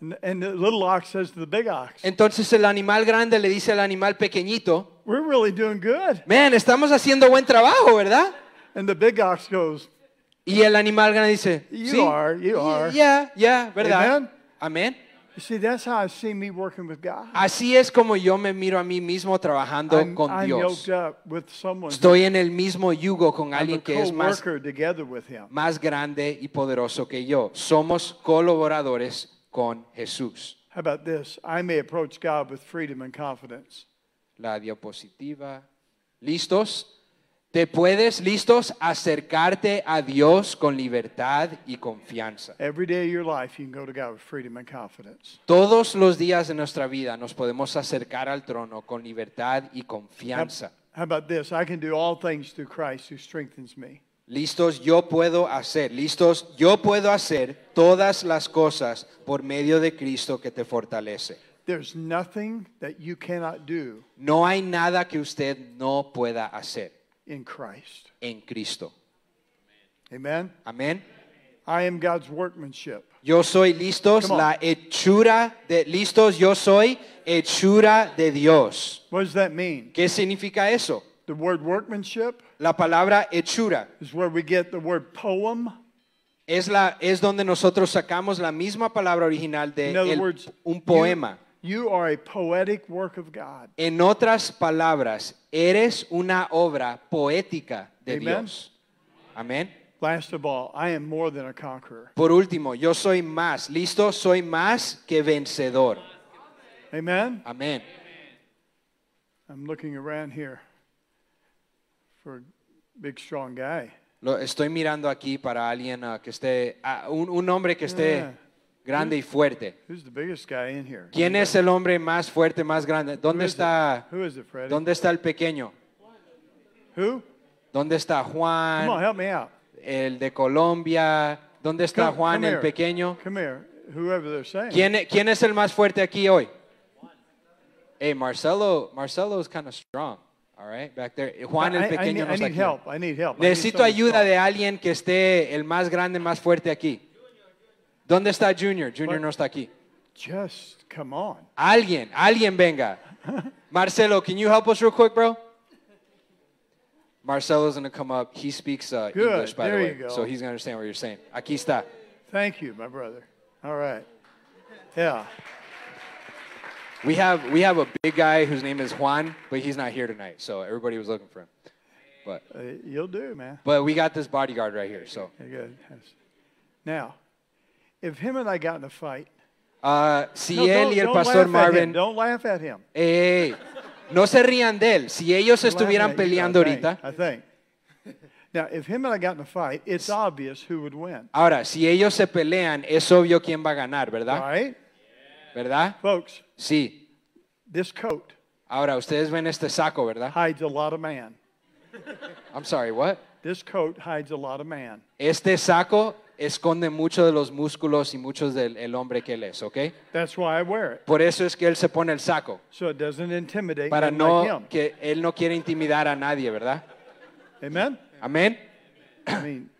And, and the little ox says to the big ox, Entonces el animal grande le dice al animal pequeñito, We're really doing good. man, estamos haciendo buen trabajo, ¿verdad? And the big ox goes, Y el animal grande dice, You sí, are, you are." ya, ya, ¿verdad? Amén. You see, that's how I see me working with God. Así es como yo me miro a mí mismo trabajando I'm, con I'm Dios. Estoy en el mismo yugo con alguien que es más, más grande y poderoso que yo. Somos colaboradores con Jesús. How about this? I may approach God with freedom and confidence. La diapositiva. ¿Listos? Te puedes, listos, acercarte a Dios con libertad y confianza. Every day of your life, you can go to God with freedom and confidence. Todos los días de nuestra vida nos podemos acercar al trono con libertad y How, confianza. how about this? I can do all things through Christ who strengthens me. Listos, yo puedo hacer, listos, yo puedo hacer todas las cosas por medio de Cristo que te fortalece. There's nothing that you cannot do No hay nada que usted no pueda hacer in Christ. en Cristo. Amen? Amén. I am God's workmanship. Yo soy listos, la hechura de listos, yo soy hechura de Dios. What does that mean? ¿Qué significa eso? The word workmanship La palabra hechura is where we get the word poem. es la es donde nosotros sacamos la misma palabra original de el- words, un poema. You, are a poetic work of God. En otras palabras, eres una obra poética de Amen. Dios. Amén. Last of all, I am more than a conqueror. Por último, yo soy más, listo, soy más que vencedor. Amen? Amén. I'm looking around here for a big, strong guy. Lo estoy mirando aquí para alguien ah, que esté, ah, un, un hombre que esté Yeah. Grande y fuerte. ¿Quién es el hombre más fuerte, más grande? ¿Dónde está, dónde está el pequeño? ¿Dónde está Juan, el de Colombia? ¿Dónde está Juan, el pequeño? ¿Quién, quién es el más fuerte aquí hoy? Hey, Marcelo, Marcelo is kind of strong. All right, back there. Juan, el pequeño, no está aquí. Necesito ayuda de alguien que esté el más grande, más fuerte aquí. ¿Dónde está Junior? Junior no está aquí. Just come on. Alguien, alguien venga. Marcelo, can you help us real quick, bro? Marcelo's going to come up. He speaks uh, Good. English, by There the you way, go. so he's going to understand what you're saying. Aquí está. Thank you, my brother. All right. Yeah. We have we have a big guy whose name is Juan, but he's not here tonight, so everybody was looking for him. But Uh, you'll do, man. but we got this bodyguard right here. So good. Now, if him and I got in a fight, uh, si no, él don't, y el pastor laugh at him. Marvin, Don't laugh at him. Ey, no se rían de él. Si ellos Don't estuvieran at you, peleando I think, ahorita, I think. Now, if him and I got in a fight, it's obvious who would win, ahora si ellos se pelean, es obvio quién va a ganar, ¿verdad? right? ¿Verdad? Folks, Sí. this coat Ahora ustedes ven este saco, ¿verdad? hides a lot of man. I'm sorry, what? This coat hides a lot of man. Este saco esconde mucho de los músculos y muchos del el hombre que él es, ¿ok? That's why I wear it, Por eso es que él se pone el saco, so it doesn't intimidate para no like him. que él no quiere intimidar a nadie, ¿verdad? Amen? Amén. I mean,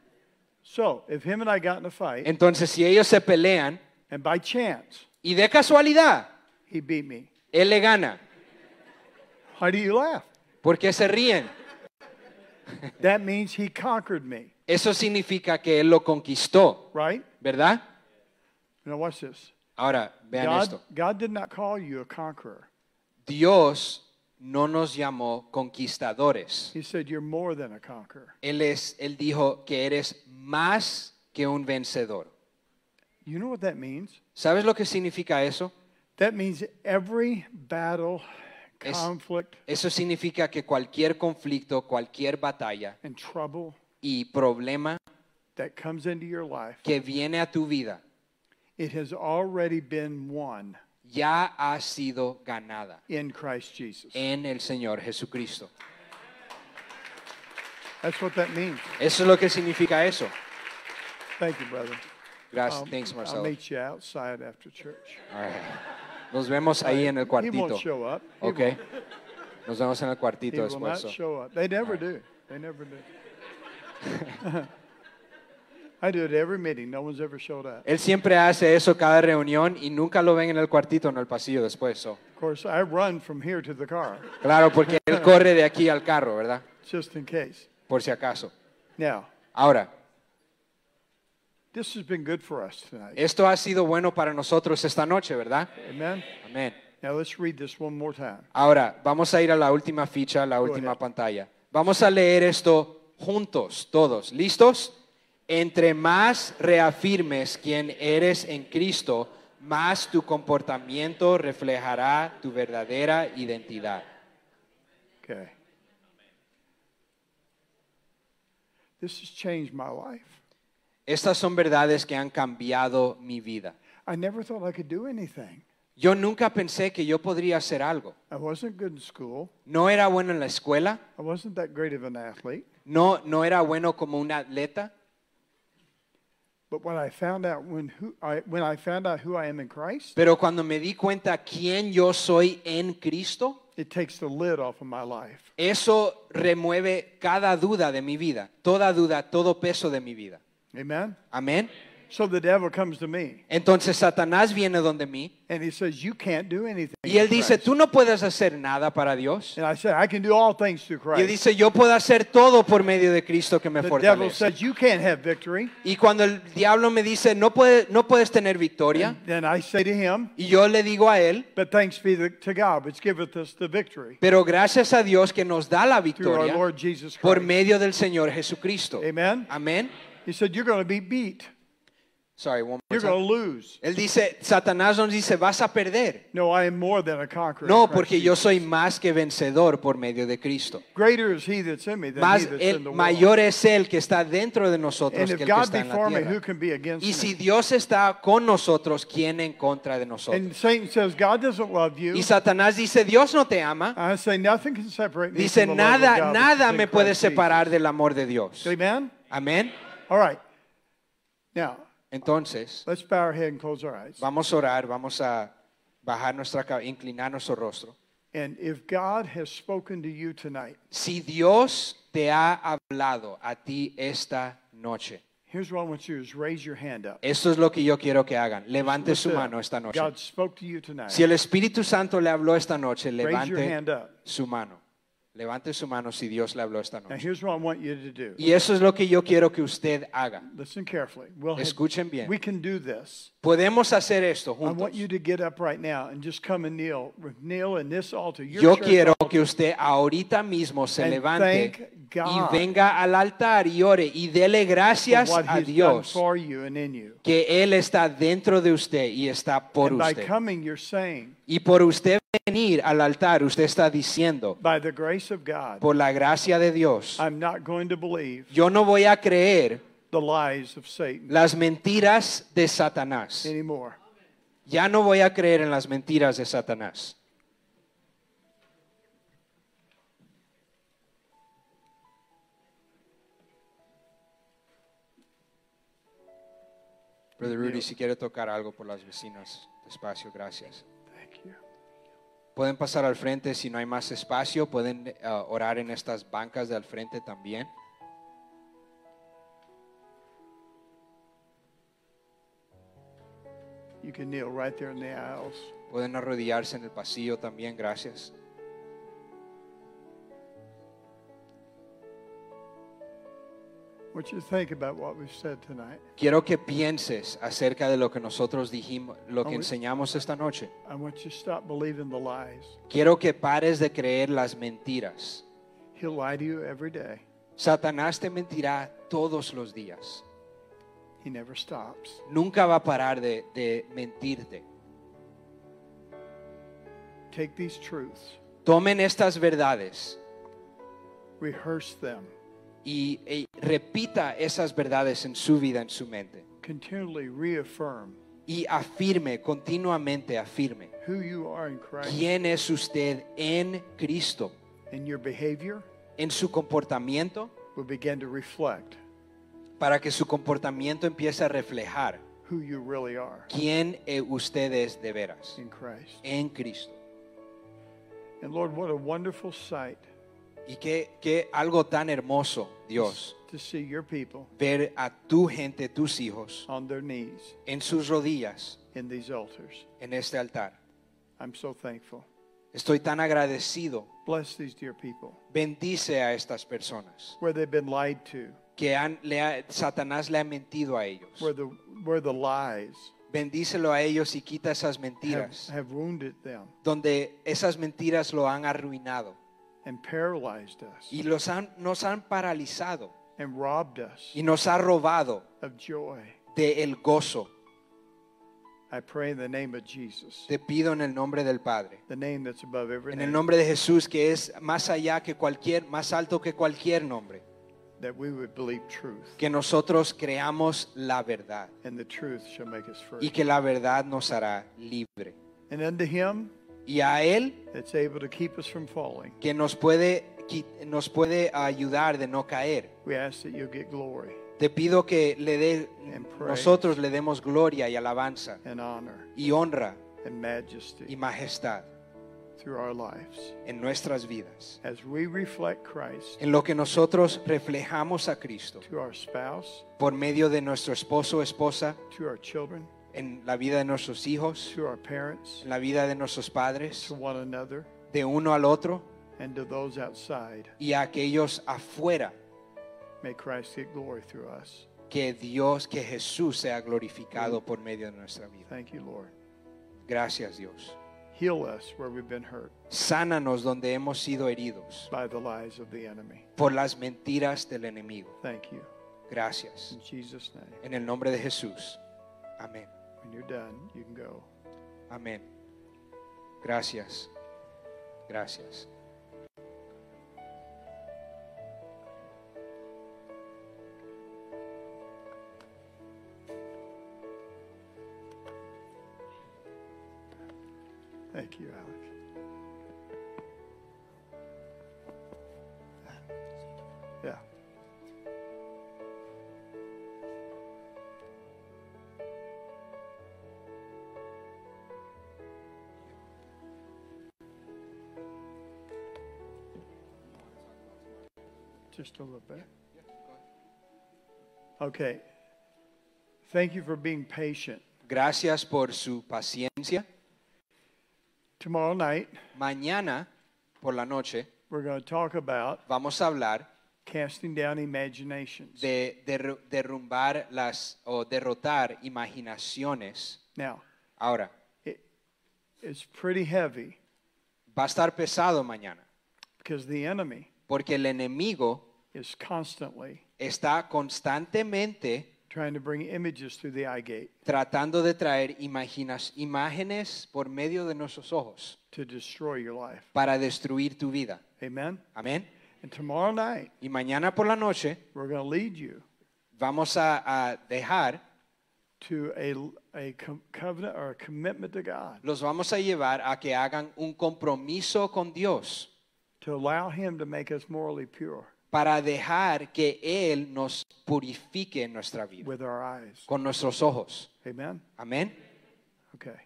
so if him and I got in a fight, Entonces, si ellos se pelean and by chance y de casualidad he beat me, él le gana, why do you laugh? ¿por qué se ríen? That means he conquered me, Eso significa que él lo conquistó, right? ¿verdad? Now watch this. Ahora, vean God, esto. God did not call you a conqueror. Dios no nos llamó conquistadores. He said you're more than a conqueror. Él, es, él dijo que eres más que un vencedor. You know what that means? ¿Sabes lo que significa eso? That means every battle, Es- conflict, Eso significa que cualquier conflicto, cualquier batalla and trouble y problema that comes into your life, que viene a tu vida it has already been won ya ha sido ganada in Christ Jesus. en el Señor Jesucristo. That's what that means. Eso es lo que significa eso. Thank you, brother. Gracias, Um, thanks I'll Marcelo. meet you outside after church. All right. Nos vemos ahí en el He cuartito. won't show up. He Ok. won't. Nos vemos en el He cuartito will después. not so. show up. They never do. They never do. I do it every meeting. No one's ever showed up. Él siempre hace eso cada reunión y nunca lo ven en el cuartito, en el pasillo después. so. Of course, I run from here to the car Claro, porque él corre de aquí al carro, ¿verdad? just in case. Por si acaso. Now, Ahora, this has been good for us tonight. esto ha sido bueno para nosotros esta noche, ¿verdad? Amen. Amén. Now let's read this one more time. Ahora, vamos a ir a la última ficha, la última ahead. pantalla. Vamos a leer esto juntos, todos. ¿Listos? Entre más reafirmes quién eres en Cristo, más tu comportamiento reflejará tu verdadera identidad. Okay. This has changed my life. Estas son verdades que han cambiado mi vida. I never thought I could do anything. Yo nunca pensé que yo podría hacer algo. I wasn't good in school. No era bueno en la escuela, I wasn't that great of an athlete. No, no era bueno como un atleta, But when I found out when who I when I found out who I am in Christ, pero cuando me di cuenta quién yo soy en Cristo, it takes the lid off of my life. Eso remueve cada duda de mi vida, toda duda, todo peso de mi vida. Amen. Amén. So the devil comes to me Entonces Satanás viene donde mí and he says, "You can't do anything." y él dice, Christ." tú no puedes hacer nada para Dios. And I said, "I can do all things through Y él Christ." dice, yo puedo hacer todo por medio de Cristo que me The devil fortalece. says, "You can't have victory." Y cuando el diablo me dice, no, puede, no puedes tener victoria, Then I say to him, y yo le digo a él, "But thanks be to God, which giveth us the victory pero gracias a Dios que nos da la through our victoria Lord Jesus por Christ." medio del Señor Jesucristo. Amen. Amén. He said, "You're going to be beat." Sorry, one more You're time. going to lose. Él dice, Satanás nos dice, vas a perder. No, I am more than a conqueror. No, porque yo soy más que vencedor por medio de Cristo. Greater is he that's in me than Más he that's el the world. mayor es él que está dentro de nosotros And que if el que God está be en la for me, tierra. who can be against Y si? Dios está con nosotros, ¿quién en contra de nosotros? And Satan says, God doesn't love you. Y Satanás dice, Dios no te ama. I say, nothing can separate me Dice, from the love of nada, God which nada is in me puede Christ separar del amor de Dios. Amen? Amén. All right. Now, Entonces, let's bow our head and close our eyes. vamos a orar, vamos a bajar nuestra cabeza, inclinar nuestro rostro. And if God has spoken to you tonight, Si Dios te ha hablado a ti esta noche, here's what I want you to do is raise your hand up. esto es lo que yo quiero que hagan. Levante su mano esta noche. God spoke to you tonight. Si el Espíritu Santo le habló esta noche, Raise your levante hand up. su mano. Levante su mano si Dios le habló esta Now, noche. here's what I want you to do. Y eso es lo que yo quiero que usted haga. Listen carefully. We'll Escuchen bien. we can do this. Podemos hacer esto I juntos. want you to get up right now and just come and kneel. Kneel in this altar. Your Yo church quiero altar. que usted ahorita mismo se And levante thank y venga al altar y ore y dele for gracias what a he's done Dios for you and in you. que Él está dentro de usted y está por and by usted. coming, you're saying, Y por usted venir al altar, usted está diciendo, by the grace of God, por la gracia de Dios, I'm not going to believe yo no voy a creer the lies of Satan las mentiras de Satanás. anymore. Ya no voy a creer en las mentiras de Satanás. Brother Rudy, si quiere tocar algo por las vecinas, despacio, gracias. Thank you. Pueden pasar al frente si no hay más espacio, pueden eh, orar en estas bancas de al frente también. You can kneel right there in the aisles. Pueden arrodillarse en el pasillo también, gracias. I want you to think about what we've said tonight. Quiero que pienses acerca de lo que nosotros dijimos, lo que enseñamos esta noche. I want you to stop believing the lies. Quiero que pares de creer las mentiras. He'll lie to you every day. Satanás te mentirá todos los días. He never stops. Nunca va a parar de, de mentirte. Take these truths, Tomen estas verdades rehearse them, y, y repita esas verdades en su vida, en su mente. continually reaffirm Y afirme, continuamente afirme. who you are in Christ ¿Quién es usted en Cristo? and your behavior En su comportamiento, will begin to reflect para que su comportamiento empiece a reflejar who you really are quién eh, usted es de veras in Christ. en Cristo. And Lord, what a wonderful sight Y que, que algo tan hermoso, Dios, to see your people ver a tu gente, tus hijos, on their knees en sus rodillas in these altars. en este altar. I'm so thankful. Estoy tan agradecido. Bless these dear people Bendice a estas personas where they've been lied to, que han, le ha- Satanás le ha mentido a ellos. where the, where the lies Bendícelo a ellos y quita esas have, mentiras, have wounded them donde esas mentiras lo han arruinado. and paralyzed us y los han, nos han paralizado. and robbed us y nos ha robado of joy. de el gozo. I pray in the name of Jesus, Te pido en el nombre del Padre, the name that's above every en name, el nombre de Jesús que es más allá que cualquier, más alto que cualquier nombre, that we would believe truth, que nosotros creamos la verdad and the truth shall make us y free. que la verdad nos hará libre. And unto him Y a Él that's able to keep us from falling, que nos puede, nos puede ayudar de no caer. we ask that you'll get glory Te pido que le praise. nosotros le demos gloria y alabanza and honor y honra and majesty y majestad through our lives en nuestras vidas. as we reflect Christ En lo que nosotros reflejamos a Cristo to our spouse, por medio de nuestro esposo o esposa, to our children, en la vida de nuestros hijos, to our parents, en la vida de nuestros padres, to one another, de uno al otro and to those outside. y a aquellos afuera. May Christ get glory through us. Que Dios, que Jesús sea glorificado por medio de nuestra vida. Thank you, Lord. Gracias Dios. Heal us where we've been hurt Sánanos donde hemos sido heridos by the lies of the enemy. por las mentiras del enemigo. Thank you. Gracias. In Jesus' name. En el nombre de Jesús. Amén. When you're done, you can go. Amén. Gracias. Gracias. Just a little bit. Okay. Thank you for being patient. Gracias por su paciencia. Tomorrow night, Mañana por la noche we're going to talk about vamos a hablar casting down imaginations. de derru- derrumbar las o derrotar imaginaciones. Now, Ahora, it, it's pretty heavy va a estar pesado mañana because the enemy porque el enemigo is constantly está constantemente trying to bring images through the eye gate tratando de traer imaginas- imágenes por medio de nuestros ojos to destroy your life. para destruir tu vida. Amen? Amén. And tomorrow night, Y mañana por la noche we're going to lead you vamos a, a dejar, to a, a covenant or a commitment to God los vamos a llevar a que hagan un compromiso con Dios to allow Him to make us morally pure para dejar que Él nos purifique en nuestra vida with our eyes. con nuestros ojos. Amen? Amén. Okay.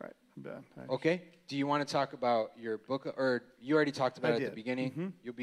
Right, I'm done. Thanks. Okay. Do you want to talk about your book, or you already talked about I it at the beginning? Mhm. You'll be